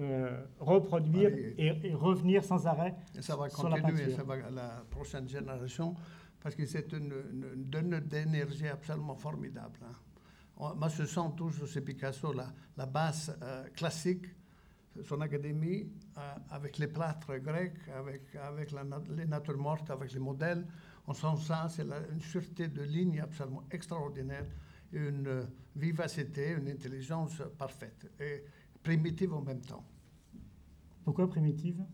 euh, reproduire et, revenir sans arrêt ça va sur continuer, la Ça va, la prochaine génération parce que c'est une, donne d'énergie absolument formidable. Hein. Moi, je sens toujours chez Picasso la, la base euh, classique, son académie, euh, avec les plâtres grecs, avec, avec les natures mortes, avec les modèles. On sent ça, c'est une sûreté de ligne absolument extraordinaire, une euh, vivacité, une intelligence parfaite et primitive en même temps. Pourquoi primitive?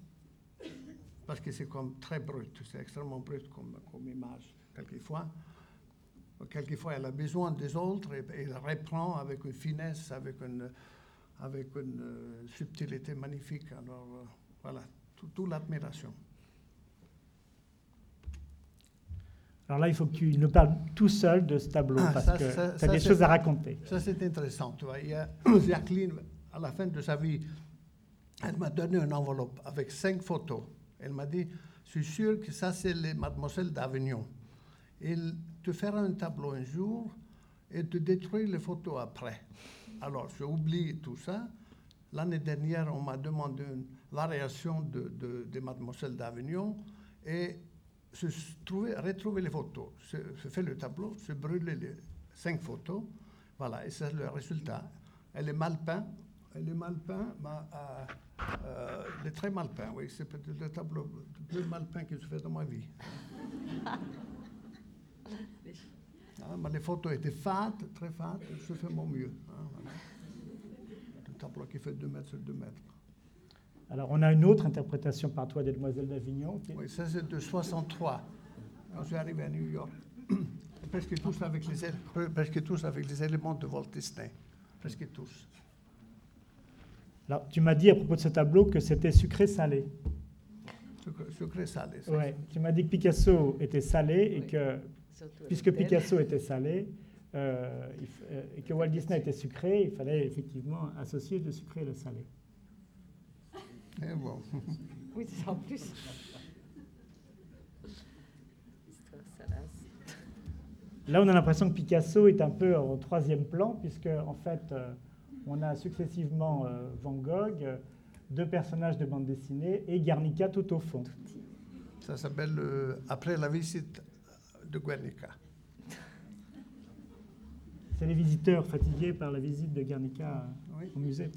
Parce que c'est comme très brut, c'est extrêmement brut comme, comme, image, quelquefois. Quelquefois, elle a besoin des autres et, elle reprend avec une finesse, avec une, avec une euh, subtilité magnifique. Alors, euh, voilà, toute l'admiration. Alors là, il faut que tu nous parles tout seul de ce tableau, ah, parce que tu as des choses à raconter. Ça, c'est intéressant. Tu vois. Il y a Jacqueline, à la fin de sa vie, elle m'a donné une enveloppe avec cinq photos elle m'a dit, je suis sûr que ça, c'est les mademoiselles d'Avignon. Te fera un tableau un jour et te détruire les photos après. Alors, j'ai oublié tout ça. L'année dernière, on m'a demandé une variation de, de, des mademoiselles d'Avignon et je trouvais, retrouver les photos. Je, je, fais le tableau, je brûle les cinq photos. Voilà, et c'est le résultat. Elle est mal peinte, elle est mal peint, mais euh, euh, elle est très mal peint, oui. C'est peut-être le tableau le plus mal peint que j'ai fait dans ma vie. Ah, mais les photos étaient fades, très fades, je fais mon mieux. Hein, Un tableau qui fait 2 mètres sur 2 mètres. Alors, on a une autre interprétation par toi des Demoiselles d'Avignon. Oui, ça c'est de 63. Quand je suis arrivé à New York, presque tous avec les, presque tous avec les éléments de Walt Disney. Presque tous. Alors, tu m'as dit à propos de ce tableau que c'était sucré-salé. Sucré-salé. Oui, tu m'as dit que Picasso était salé et que, puisque Picasso était salé, euh, euh, et que Walt Disney était sucré, il fallait effectivement associer le sucré et le salé. Et bon. oui, c'est en plus. Là, on a l'impression que Picasso est un peu au troisième plan, puisque en fait, euh, on a successivement Van Gogh, deux personnages de bande dessinée et Guernica tout au fond. Ça s'appelle euh, Après la visite de Guernica. C'est les visiteurs fatigués par la visite de Guernica au musée.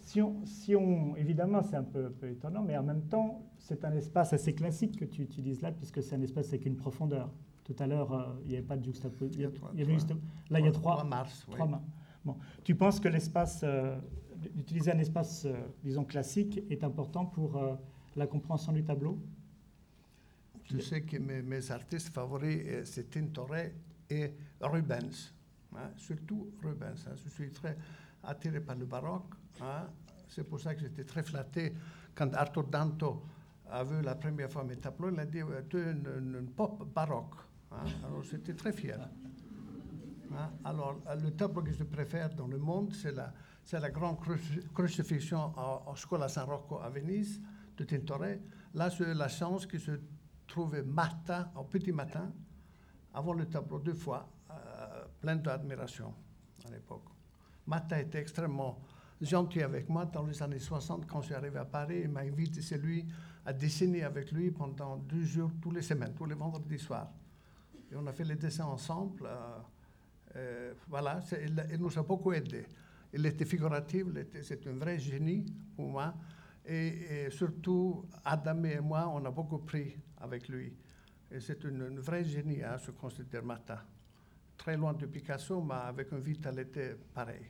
si, on, si, on, évidemment, c'est un peu, peu, étonnant, mais en même temps, c'est un espace assez classique que tu utilises là, puisque c'est un espace avec une profondeur. Tout à l'heure, euh, il n'y avait pas de juxtaposition. Il y avait juste, là, il y a trois, mars. Trois oui. Bon. Tu penses que l'espace, euh, d'utiliser un espace, euh, disons, classique est important pour euh, la compréhension du tableau? Je sais que mes, artistes favoris, euh, c'est Tintoret et Rubens. Hein, surtout Rubens. Hein. Je suis très attiré par le baroque. Hein. C'est pour ça que j'étais très flatté quand Arthur Danto a vu la première fois mes tableaux. Il a dit Tu es une, pop baroque. Alors j'étais très fier. Alors, le tableau que je préfère dans le monde, c'est la, grande crucifixion au Scuola San Rocco à Venise de Tintoret. Là, j'ai la chance que je trouvais matin, au petit matin, avant le tableau deux fois, euh, plein d'admiration à l'époque. Martin était extrêmement gentil avec moi dans les années 60 quand je suis arrivé à Paris. Il m'a invité chez lui à dessiner avec lui pendant deux jours, tous les semaines, tous les vendredis soirs. Et on a fait les dessins ensemble. Euh, euh, voilà, il, il, nous a beaucoup aidés. Il était figuratif, c'est un vrai génie pour moi. Et, et, surtout, Adam et moi, on a beaucoup pris avec lui. Et c'est une, une vraie génie, hein, je considère Martin. Très loin de Picasso, mais avec une vitalité pareille.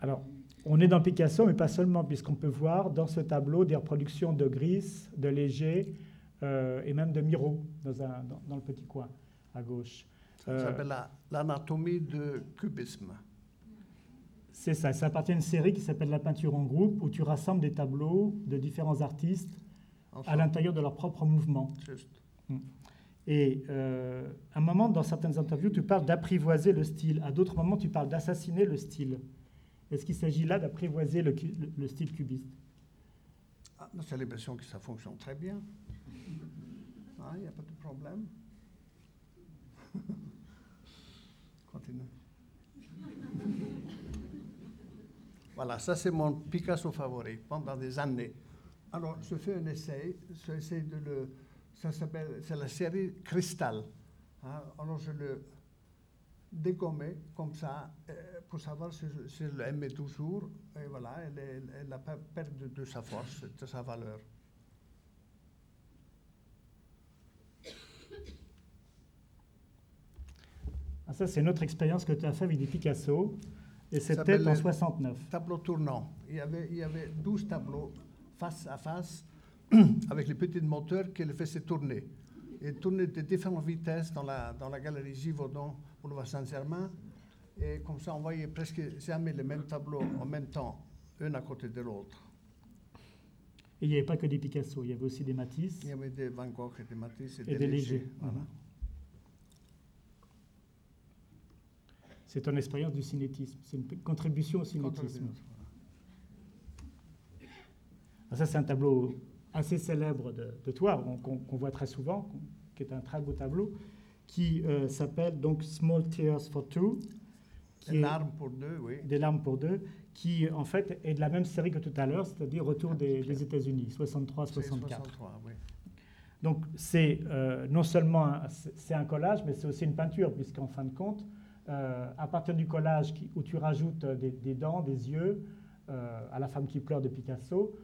Alors, on est dans Picasso, mais pas seulement, puisqu'on peut voir dans ce tableau des reproductions de Gris, de Léger euh, et même de Miro dans, un, dans, dans, le petit coin à gauche. Ça euh, s'appelle l'anatomie de cubisme. C'est ça, ça appartient à une série qui s'appelle La peinture en groupe, où tu rassembles des tableaux de différents artistes enfin, à l'intérieur de leur propre mouvement. Juste. Et euh, à un moment, dans certaines interviews, tu parles d'apprivoiser le style. À d'autres moments, tu parles d'assassiner le style. Est-ce qu'il s'agit là d'apprivoiser le, le, le, style cubiste? Ah, J'ai l'impression que ça fonctionne très bien. Il ah, n'y a pas de problème. Continue. Voilà, ça c'est mon Picasso favori pendant des années. Alors, je fais un essai. Ça s'appelle, c'est la série Cristal. Hein? Alors, je le dégommais comme ça euh, pour savoir si je, si je toujours. Et voilà, elle n'a pas perdu de, sa force, de sa valeur. Ah, ça, c'est une autre expérience que tu as fait avec des Picasso. Et c'était en 69. Tableau tournant. Il y, avait, il y avait 12 tableaux face à face avec les petits moteurs qui les faisaient tourner. Et tourner de différentes vitesses dans la, dans la galerie Givaudan, boulevard Saint-Germain. Et comme ça, on voyait presque jamais les mêmes tableaux en même temps, un à côté de l'autre. Et il n'y avait pas que des Picasso, il y avait aussi des Matisse. Il y avait des Van Gogh et des Matisse et, et des, des légers. Voilà. Mm C'est ton expérience du cinétisme, c'est une contribution au cinétisme. Alors ça, c'est un tableau assez célèbre de, de toi, qu'on qu voit très souvent, qu qui est un très beau tableau, qui euh, s'appelle donc Small Tears for Two. Des larmes pour deux, oui. Des larmes pour deux, qui en fait est de la même série que tout à l'heure, c'est-à-dire Retour des, des États-Unis, 63-64. Oui. Donc c'est euh, non seulement c'est un collage, mais c'est aussi une peinture, puisqu'en fin de compte, euh, à partir du collage qui, où tu rajoutes des, des, dents, des yeux, euh, à la femme qui pleure de Picasso,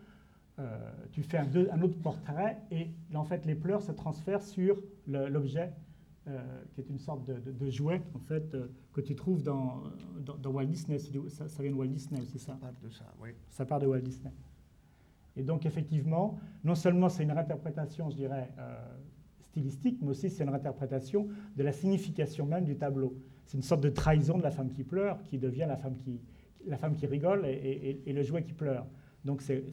euh, tu fais un, deux, un, autre portrait et en fait les pleurs se transfèrent sur l'objet euh, qui est une sorte de, de, de jouet en fait euh, que tu trouves dans, dans, dans Walt Disney. Ça, ça, vient de Walt Disney, c'est ça? Ça part de ça, oui. Ça part de Walt Disney. Et donc effectivement, non seulement c'est une interprétation, je dirais, euh, stylistique, mais aussi c'est une interprétation de la signification même du tableau. C'est une sorte de trahison de la femme qui pleure qui devient la femme qui, la femme qui rigole et, et, et le jouet qui pleure. Donc c'est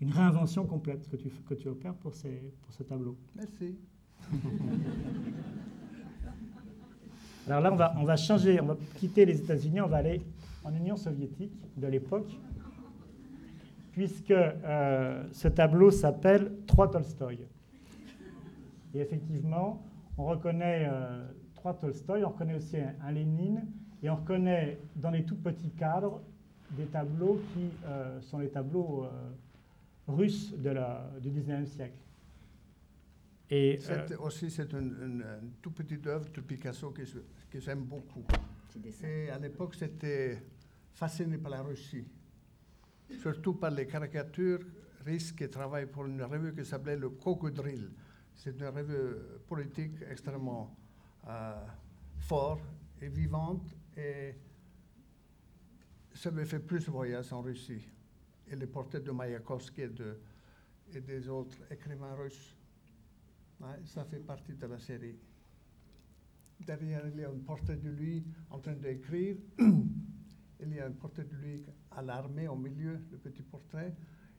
une réinvention complète que tu, que tu opères pour, ces, pour ce tableau. Merci. Alors là, on va, on va changer, on va quitter les États-Unis, on va aller en Union soviétique de l'époque, puisque euh, ce tableau s'appelle Trois Tolstoï. Et effectivement, on reconnaît euh, trois Tolstoï, on reconnaît aussi un, un Lénine, et on reconnaît dans les tout petits cadres des tableaux qui euh, sont les tableaux euh, russes de la, du 19e siècle. Et, C'est aussi c'est une, une, une toute petite œuvre de Picasso que, j'aime beaucoup. Et à l'époque, c'était fasciné par la Russie, surtout par les caricatures russes qui travaillent pour une revue qui s'appelait le Crocodile. C'est une revue politique extrêmement euh, forte et vivante. Et ça me fait plus voyager en Russie. Et les portraits de Mayakovsky et, de, et des autres écrivains russes, ça fait partie de la série. Derrière, il y a un portrait de lui en train d'écrire. il y a un portrait de lui à l'armée au milieu, le petit portrait.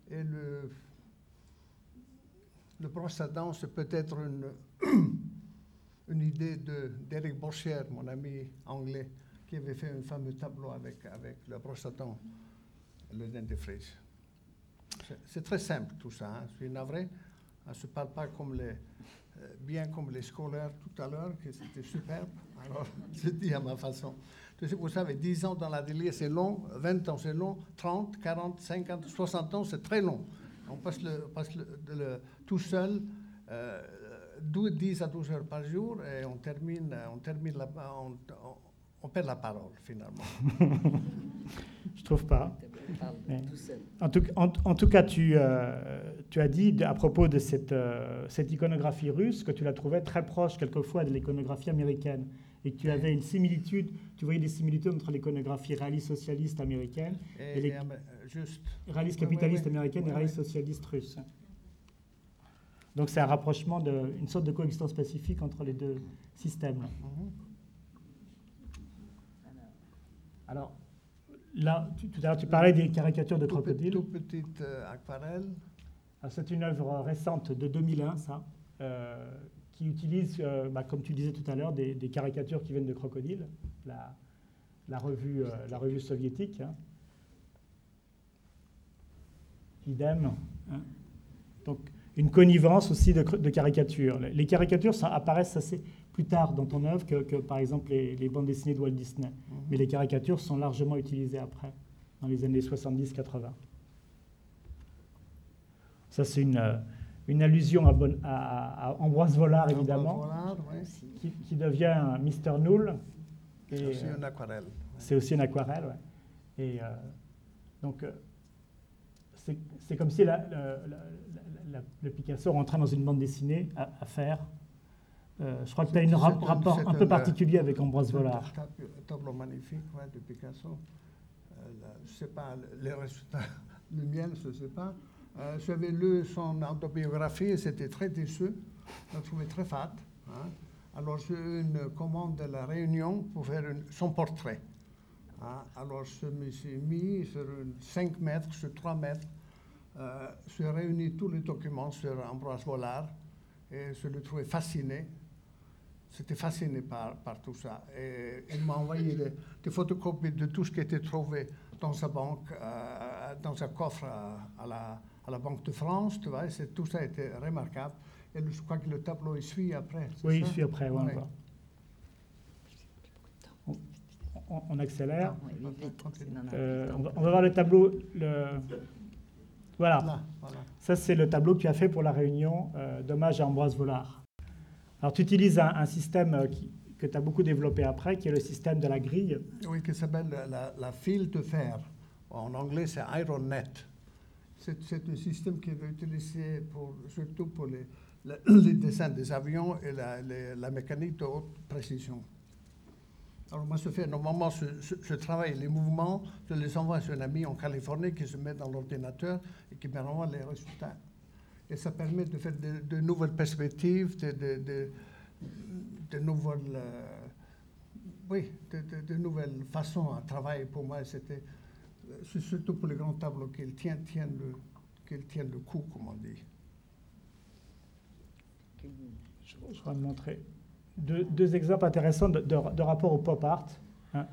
Et le, le brosse c'est peut-être une, une idée de- d'Éric Borcher, mon ami anglais, qui avait fait un fameux tableau avec, avec le dents, le dentifrice. C'est- très simple tout ça. hein. Je suis navré. On ne se parle pas comme les, euh, bien comme les scolaires tout à l'heure, que c'était superbe. Alors, je dis à ma façon. Vous savez, 10 ans dans l'atelier, c'est long, 20 ans, c'est long, 30, 40, 50, 60 ans, c'est très long. On passe, le, passe le- de tout seul euh, 12, 10 à 12 heures par jour et on termine, on, termine la, on, on- on perd la parole finalement. je trouve pas. En tout, en- en tout cas, tu, euh, tu as dit à propos de cette, euh, cette iconographie russe que tu la trouvais très proche quelquefois de l'iconographie américaine et que tu avais une similitude, tu voyais des similitudes entre l'iconographie réaliste socialiste américaine, Et, Et les- et, euh, juste, réaliste Oui, oui, capitaliste oui. américaine Oui, et réaliste oui. socialiste russe. Donc c'est un rapprochement, de, une sorte de coexistence pacifique entre les deux systèmes. Mhm. Alors là, tu- tout à l'heure, tu parlais des caricatures de crocodiles. tout petite euh, aquarelle. C'est une œuvre récente de 2001, ça, euh, qui utilise, euh, bah, comme tu disais tout à l'heure, des, des caricatures qui viennent de Crocodile, la, la revue, euh, la revue soviétique. hein. Idem. hein. Donc, une connivence aussi de, caricatures. Les caricatures ça, apparaissent assez plus tard dans ton œuvre que, que, par exemple, les, les bandes dessinées de Walt Disney. Mhm. Mais les caricatures sont largement utilisées après, dans les années 70-80. Ça, c'est une, euh, une allusion à, Bon- à- à Ambroise Vollard, évidemment, ouais. Qui, qui devient Mister Null. C'est aussi une aquarelle. c'est aussi une aquarelle. ouais. Et euh, donc, euh, c'est c'est comme si la- la- la- la- le Picasso rentrait dans une bande dessinée à, à faire. Euh, je crois que tu as un un- rapport un peu un- particulier avec Ambroise C'est un Vollard. tab- tableau magnifique ouais, de Picasso. Euh, là, je ne sais pas, le- les résultats, le mien, je ne sais pas. Euh, J'avais lu son autobiographie et c'était très déçu. Je l'ai trouvé très fat. hein. Alors j'ai eu une commande de la Réunion pour faire une- son portrait. hein. Alors je me suis mis sur une 5 mètres, sur 3 mètres. Euh, j'ai réuni tous les documents sur Ambroise Vollard et je le trouvais fasciné. J'étais fasciné par, par tout ça. Et il m'a envoyé des, des photocopies de tout ce qui était trouvé dans sa banque, euh, dans un coffre à, à la, à la Banque de France, tu vois. Tout ça était remarquable. Et je crois que le tableau il suit après. Oui, ça je suis après. ouais, on Ouais. voit. On, on- on accélère. Oui, vite, Euh, on, va, on va voir le tableau. Le... Voilà. Là, voilà. Ça, c'est le tableau que tu as fait pour la réunion euh, d'hommage à Ambroise Vollard. Alors, tu utilises un, un système euh, qui- que tu as beaucoup développé après, qui est le système de la grille. Oui, qui s'appelle la, file de fer. En anglais, c'est Iron Net. C'est un système qui est utilisé pour, surtout pour les, dessins des avions et la, les- la mécanique de haute précision. Alors moi, je fais, normalement, je travaille les mouvements, je les envoie sur un ami en Californie qui se met dans l'ordinateur et qui me renvoie les résultats. Et ça permet de faire de, nouvelles perspectives, de, de, de, nouvelles, euh, oui, de, nouvelles façons à travailler. Pour moi, c'était surtout pour les grands tableaux qu'ils tiennent, le, le coup, comme on dit. Je, vais te montrer deux, deux exemples intéressants de, de- de rapport au pop art. hein.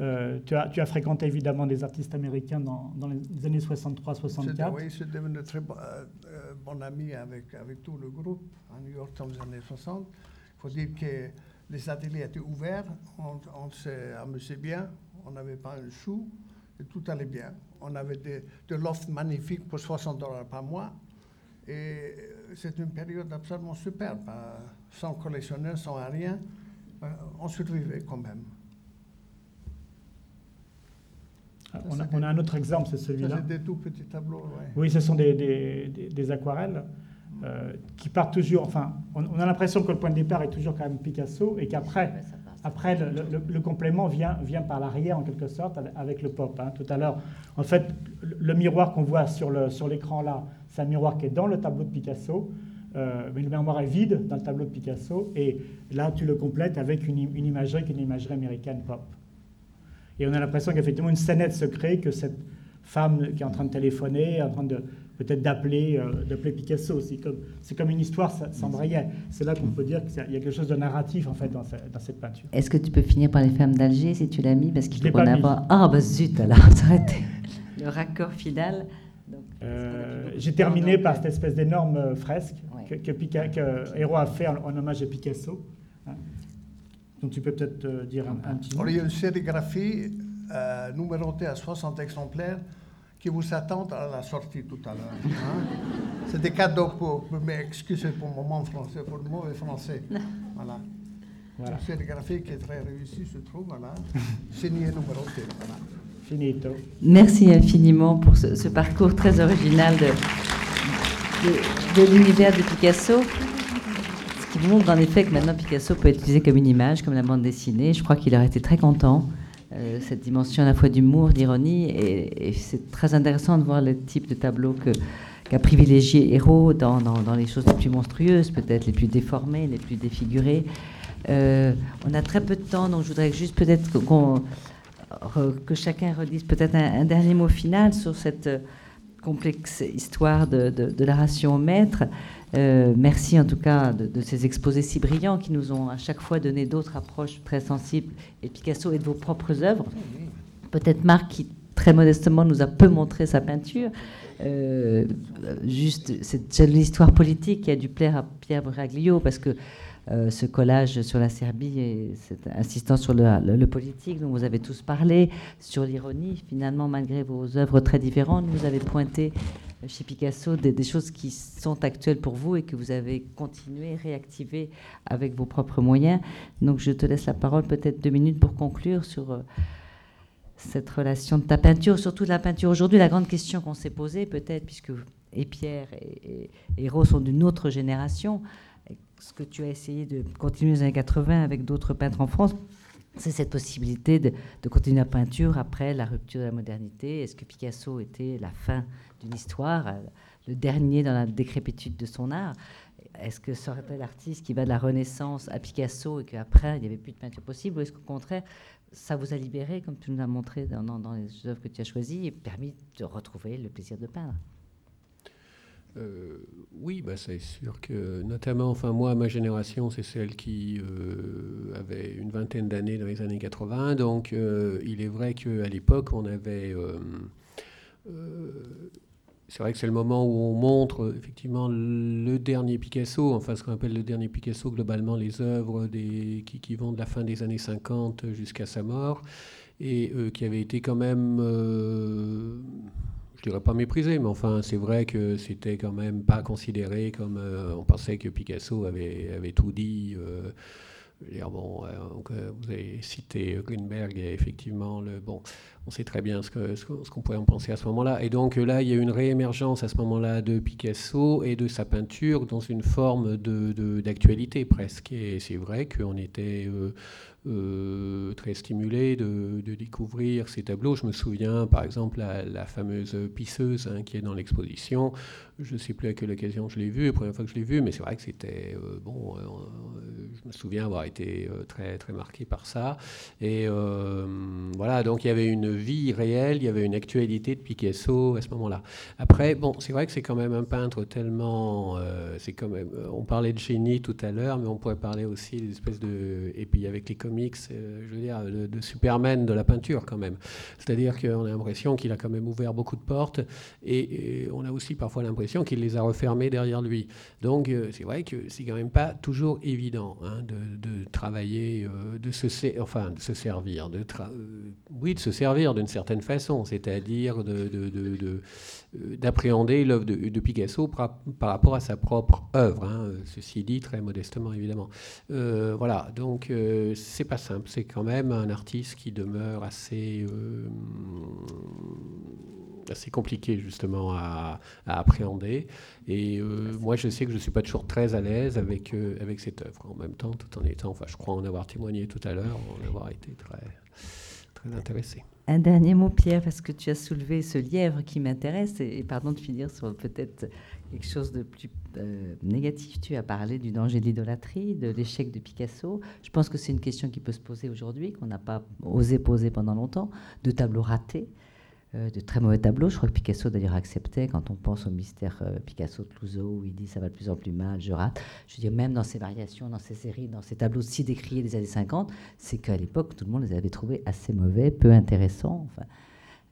Euh, tu, as, tu as fréquenté évidemment des artistes américains dans, dans les années 63-64. C'est- Oui, je suis devenu très bon, euh, euh, bon ami avec, avec tout le groupe à New York dans les années 60. Il faut dire que les ateliers étaient ouverts, on, on s'est amusé bien, on n'avait pas un sou, et tout allait bien. On avait des, de l'offre magnifique pour 60 dollars par mois. Et c'est une période absolument superbe, hein. sans collectionneur, sans rien. Euh, on survivait quand même. Ah, on a, on a, un autre exemple, c'est celui-là. C'est des tout petits tableaux, Oui, ce sont des, des, des, aquarelles euh, qui partent toujours. Enfin, on, a l'impression que le point de départ est toujours quand même Picasso et qu'après, après, le, complément vient, vient par l'arrière en quelque sorte avec le pop. Hein. Tout à l'heure, en fait, le, miroir qu'on voit sur l'écran sur là, c'est un miroir qui est dans le tableau de Picasso. Euh, mais le miroir est vide dans le tableau de Picasso, et là tu le complètes avec une, une imagerie qui est une imagerie américaine pop. Et on a l'impression qu'effectivement une scénette se crée, que cette femme qui est en train de téléphoner, en train de peut-être d'appeler euh, d'appeler Picasso. C'est comme, c'est comme une histoire sans briller. C'est là qu'on peut dire qu'il y a quelque chose de narratif en fait dans, dans cette peinture. Est-ce que tu peux finir par les femmes d'Alger si tu l'as mis Parce qu'il faut qu'on avoir... Ah bah zut alors, ça aurait été le raccord final. Euh, j'ai terminé par cette espèce d'énorme euh, fresque que, que, Héros a fait en, hommage à Picasso. Hein. Donc tu peux peut-être euh, dire un, petit mot. Il y a une sérigraphie numérotée à 60 exemplaires qui vous attendent à la sortie tout à l'heure. Hein. C'est des cadeaux pour, mais excusez pour mon moment français, pour le mauvais français. Voilà. voilà. Une sérigraphie qui est très réussie, je trouve, voilà. Signée numérotée, voilà. Merci infiniment pour ce, parcours très original de, de, l'univers de Picasso. Ce qui montre en effet que maintenant Picasso peut être utilisé comme une image, comme la bande dessinée. Je crois qu'il aurait été très content. Euh, cette dimension à la fois d'humour, d'ironie, et, c'est très intéressant de voir le type de tableau qu'a privilégié Héros dans, les choses les plus monstrueuses, peut-être les plus déformées, les plus défigurées. Euh, on a très peu de temps, donc je voudrais juste peut-être que chacun redise peut-être un, dernier mot final sur cette euh, complexe histoire de, la ration au maître. Euh, merci en tout cas de, ces exposés si brillants qui nous ont à chaque fois donné d'autres approches très sensibles et Picasso et de vos propres œuvres. Peut-être Marc qui très modestement nous a peu montré sa peinture. Euh, juste cette l'histoire politique qui a dû plaire à Pierre Braglio parce que euh, ce collage sur la Serbie et cette insistance sur le, politique dont vous avez tous parlé, sur l'ironie, finalement, malgré vos œuvres très différentes, vous avez pointé chez Picasso des, choses qui sont actuelles pour vous et que vous avez continué, réactivé avec vos propres moyens. Donc je te laisse la parole peut-être deux minutes pour conclure sur euh, cette relation de ta peinture, surtout de la peinture aujourd'hui. La grande question qu'on s'est posée peut-être, puisque et Pierre et, et, et Rose sont d'une autre génération, ce que tu as essayé de continuer dans les années 80 avec d'autres peintres en France, c'est cette possibilité de, continuer la peinture après la rupture de la modernité. Est-ce que Picasso était la fin d'une histoire, euh, le dernier dans la décrépitude de son art? Est-ce que ça aurait l'artiste qui va de la Renaissance à Picasso et qu'après, il n'y avait plus de peinture possible? Ou est-ce qu'au contraire, ça vous a libéré, comme tu nous l'as montré dans les œuvres que tu as choisies, et permis de retrouver le plaisir de peindre? Euh, oui, bah, c'est sûr que, notamment, enfin, moi, ma génération, c'est celle qui euh, avait une vingtaine d'années dans les années 80. Donc, euh, il est vrai qu'à l'époque, on avait. c'est vrai que c'est le moment où on montre effectivement le dernier Picasso, enfin ce qu'on appelle le dernier Picasso, globalement les œuvres des, qui, qui, vont de la fin des années 50 jusqu'à sa mort, et qui avait été quand même je dirais pas méprisé, mais enfin, c'est vrai que c'était quand même pas considéré comme. Euh, on pensait que Picasso avait, avait tout dit. Euh, bon, euh, vous avez cité Greenberg et effectivement, le, bon, on sait très bien ce qu'on ce, pouvait en penser à ce moment-là. Et donc là, il y a une réémergence à ce moment-là de Picasso et de sa peinture dans une forme d'actualité de, presque. Et c'est vrai qu'on était très stimulé de, découvrir ces tableaux. Je me souviens par exemple la, la fameuse pisseuse hein, qui est dans l'exposition. Je ne sais plus à quelle occasion je l'ai vue, la première fois que je l'ai vue, mais c'est vrai que c'était euh, bon. Euh, je me souviens avoir été très très marqué par ça. Et voilà, donc il y avait une vie réelle, il y avait une actualité de Picasso à ce moment-là. Après, bon, c'est vrai que c'est quand même un peintre tellement, c'est quand même. On parlait de génie tout à l'heure, mais on pourrait parler aussi des espèces de et puis avec les euh, je veux dire, de, Superman de la peinture quand même. C'est-à-dire qu'on a l'impression qu'il a quand même ouvert beaucoup de portes et, on a aussi parfois l'impression qu'il les a refermées derrière lui. Donc euh, c'est vrai que c'est quand même pas toujours évident hein, de, travailler, euh, de se, servir, de oui, de se servir d'une certaine façon, c'est-à-dire d'appréhender l'œuvre de, Picasso par, rapport à sa propre œuvre, hein, ceci dit très modestement évidemment. voilà, donc c'est pas simple, c'est quand même un artiste qui demeure assez assez compliqué justement à, appréhender. Et euh, moi, je sais que je ne suis pas toujours très à l'aise avec, euh, avec cette œuvre. En même temps, tout en étant, enfin, je crois en avoir témoigné tout à l'heure, en avoir été très, très intéressé. Un dernier mot, Pierre, parce que tu as soulevé ce lièvre qui m'intéresse, et, pardon de finir sur peut-être quelque chose de plus euh, négatif. Tu as parlé du danger de l'idolâtrie, de l'échec de Picasso. Je pense que c'est une question qui peut se poser aujourd'hui, qu'on n'a pas osé poser pendant longtemps, de tableaux ratés. Euh, de très mauvais tableaux. Je crois que Picasso d'ailleurs acceptait quand on pense au mystère euh, Picasso de Clouseau où il dit ça va de plus en plus mal, je rate. Je veux dire, même dans ses variations, dans ses séries, dans ses tableaux si décriés des années 50, c'est qu'à l'époque, tout le monde les avait trouvés assez mauvais, peu intéressants, enfin,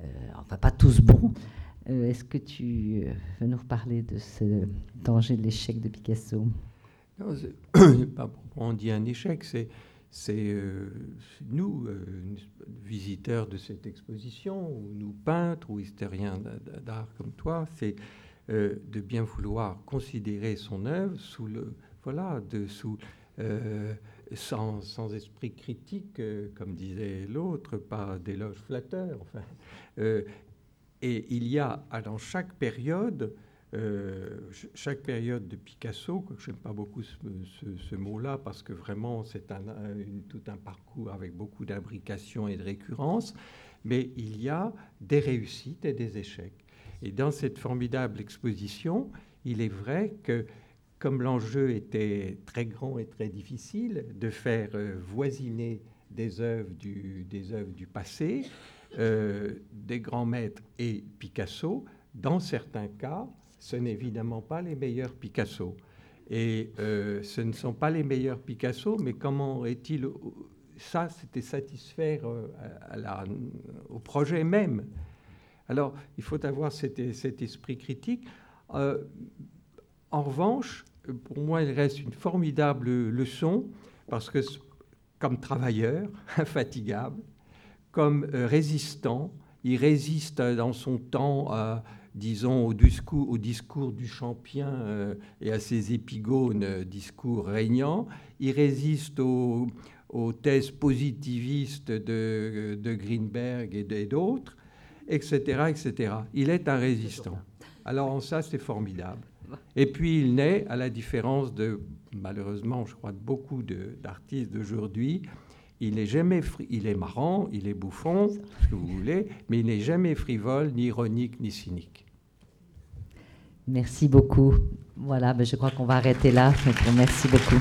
euh, pas tous bons. Est-ce que tu veux nous reparler de ce danger de l'échec de Picasso? Non, pas on dit un échec, c'est c'est euh, nous, euh, visiteurs de cette exposition, ou nous peintres ou historiens d'art comme toi, c'est euh, de bien vouloir considérer son œuvre sous le voilà de sous sans, sans, esprit critique, comme disait l'autre, pas d'éloge flatteur. Enfin, et il y a dans chaque période euh, chaque période de Picasso, je n'aime pas beaucoup ce, mot-là parce que vraiment c'est tout un parcours avec beaucoup d'imbrication et de récurrence, mais il y a des réussites et des échecs. Et dans cette formidable exposition, il est vrai que comme l'enjeu était très grand et très difficile de faire euh, voisiner des œuvres du, des œuvres du passé, euh, des grands maîtres et Picasso, dans certains cas, ce n'est évidemment pas les meilleurs Picasso. Et euh, ce ne sont pas les meilleurs Picasso, mais comment est-il Ça, c'était satisfaire euh, au projet même. Alors, il faut avoir cet, esprit critique. Euh, en revanche, pour moi, il reste une formidable leçon, parce que comme travailleur, infatigable, comme résistant, il résiste dans son temps disons, au discours, au discours du Champien euh, et à ses épigones euh, discours régnants. Il résiste aux, thèses positivistes de, de Greenberg et d'autres, etc., etc. Il est un résistant. Alors en ça, c'est formidable. Et puis il naît, à la différence de, malheureusement, je crois, de beaucoup d'artistes d'aujourd'hui, il n'est jamais, il est marrant, il est bouffon, ce que vous voulez, mais il n'est jamais frivole, ni ironique, ni cynique. Merci beaucoup. Voilà, ben je crois qu'on va arrêter là. Merci beaucoup.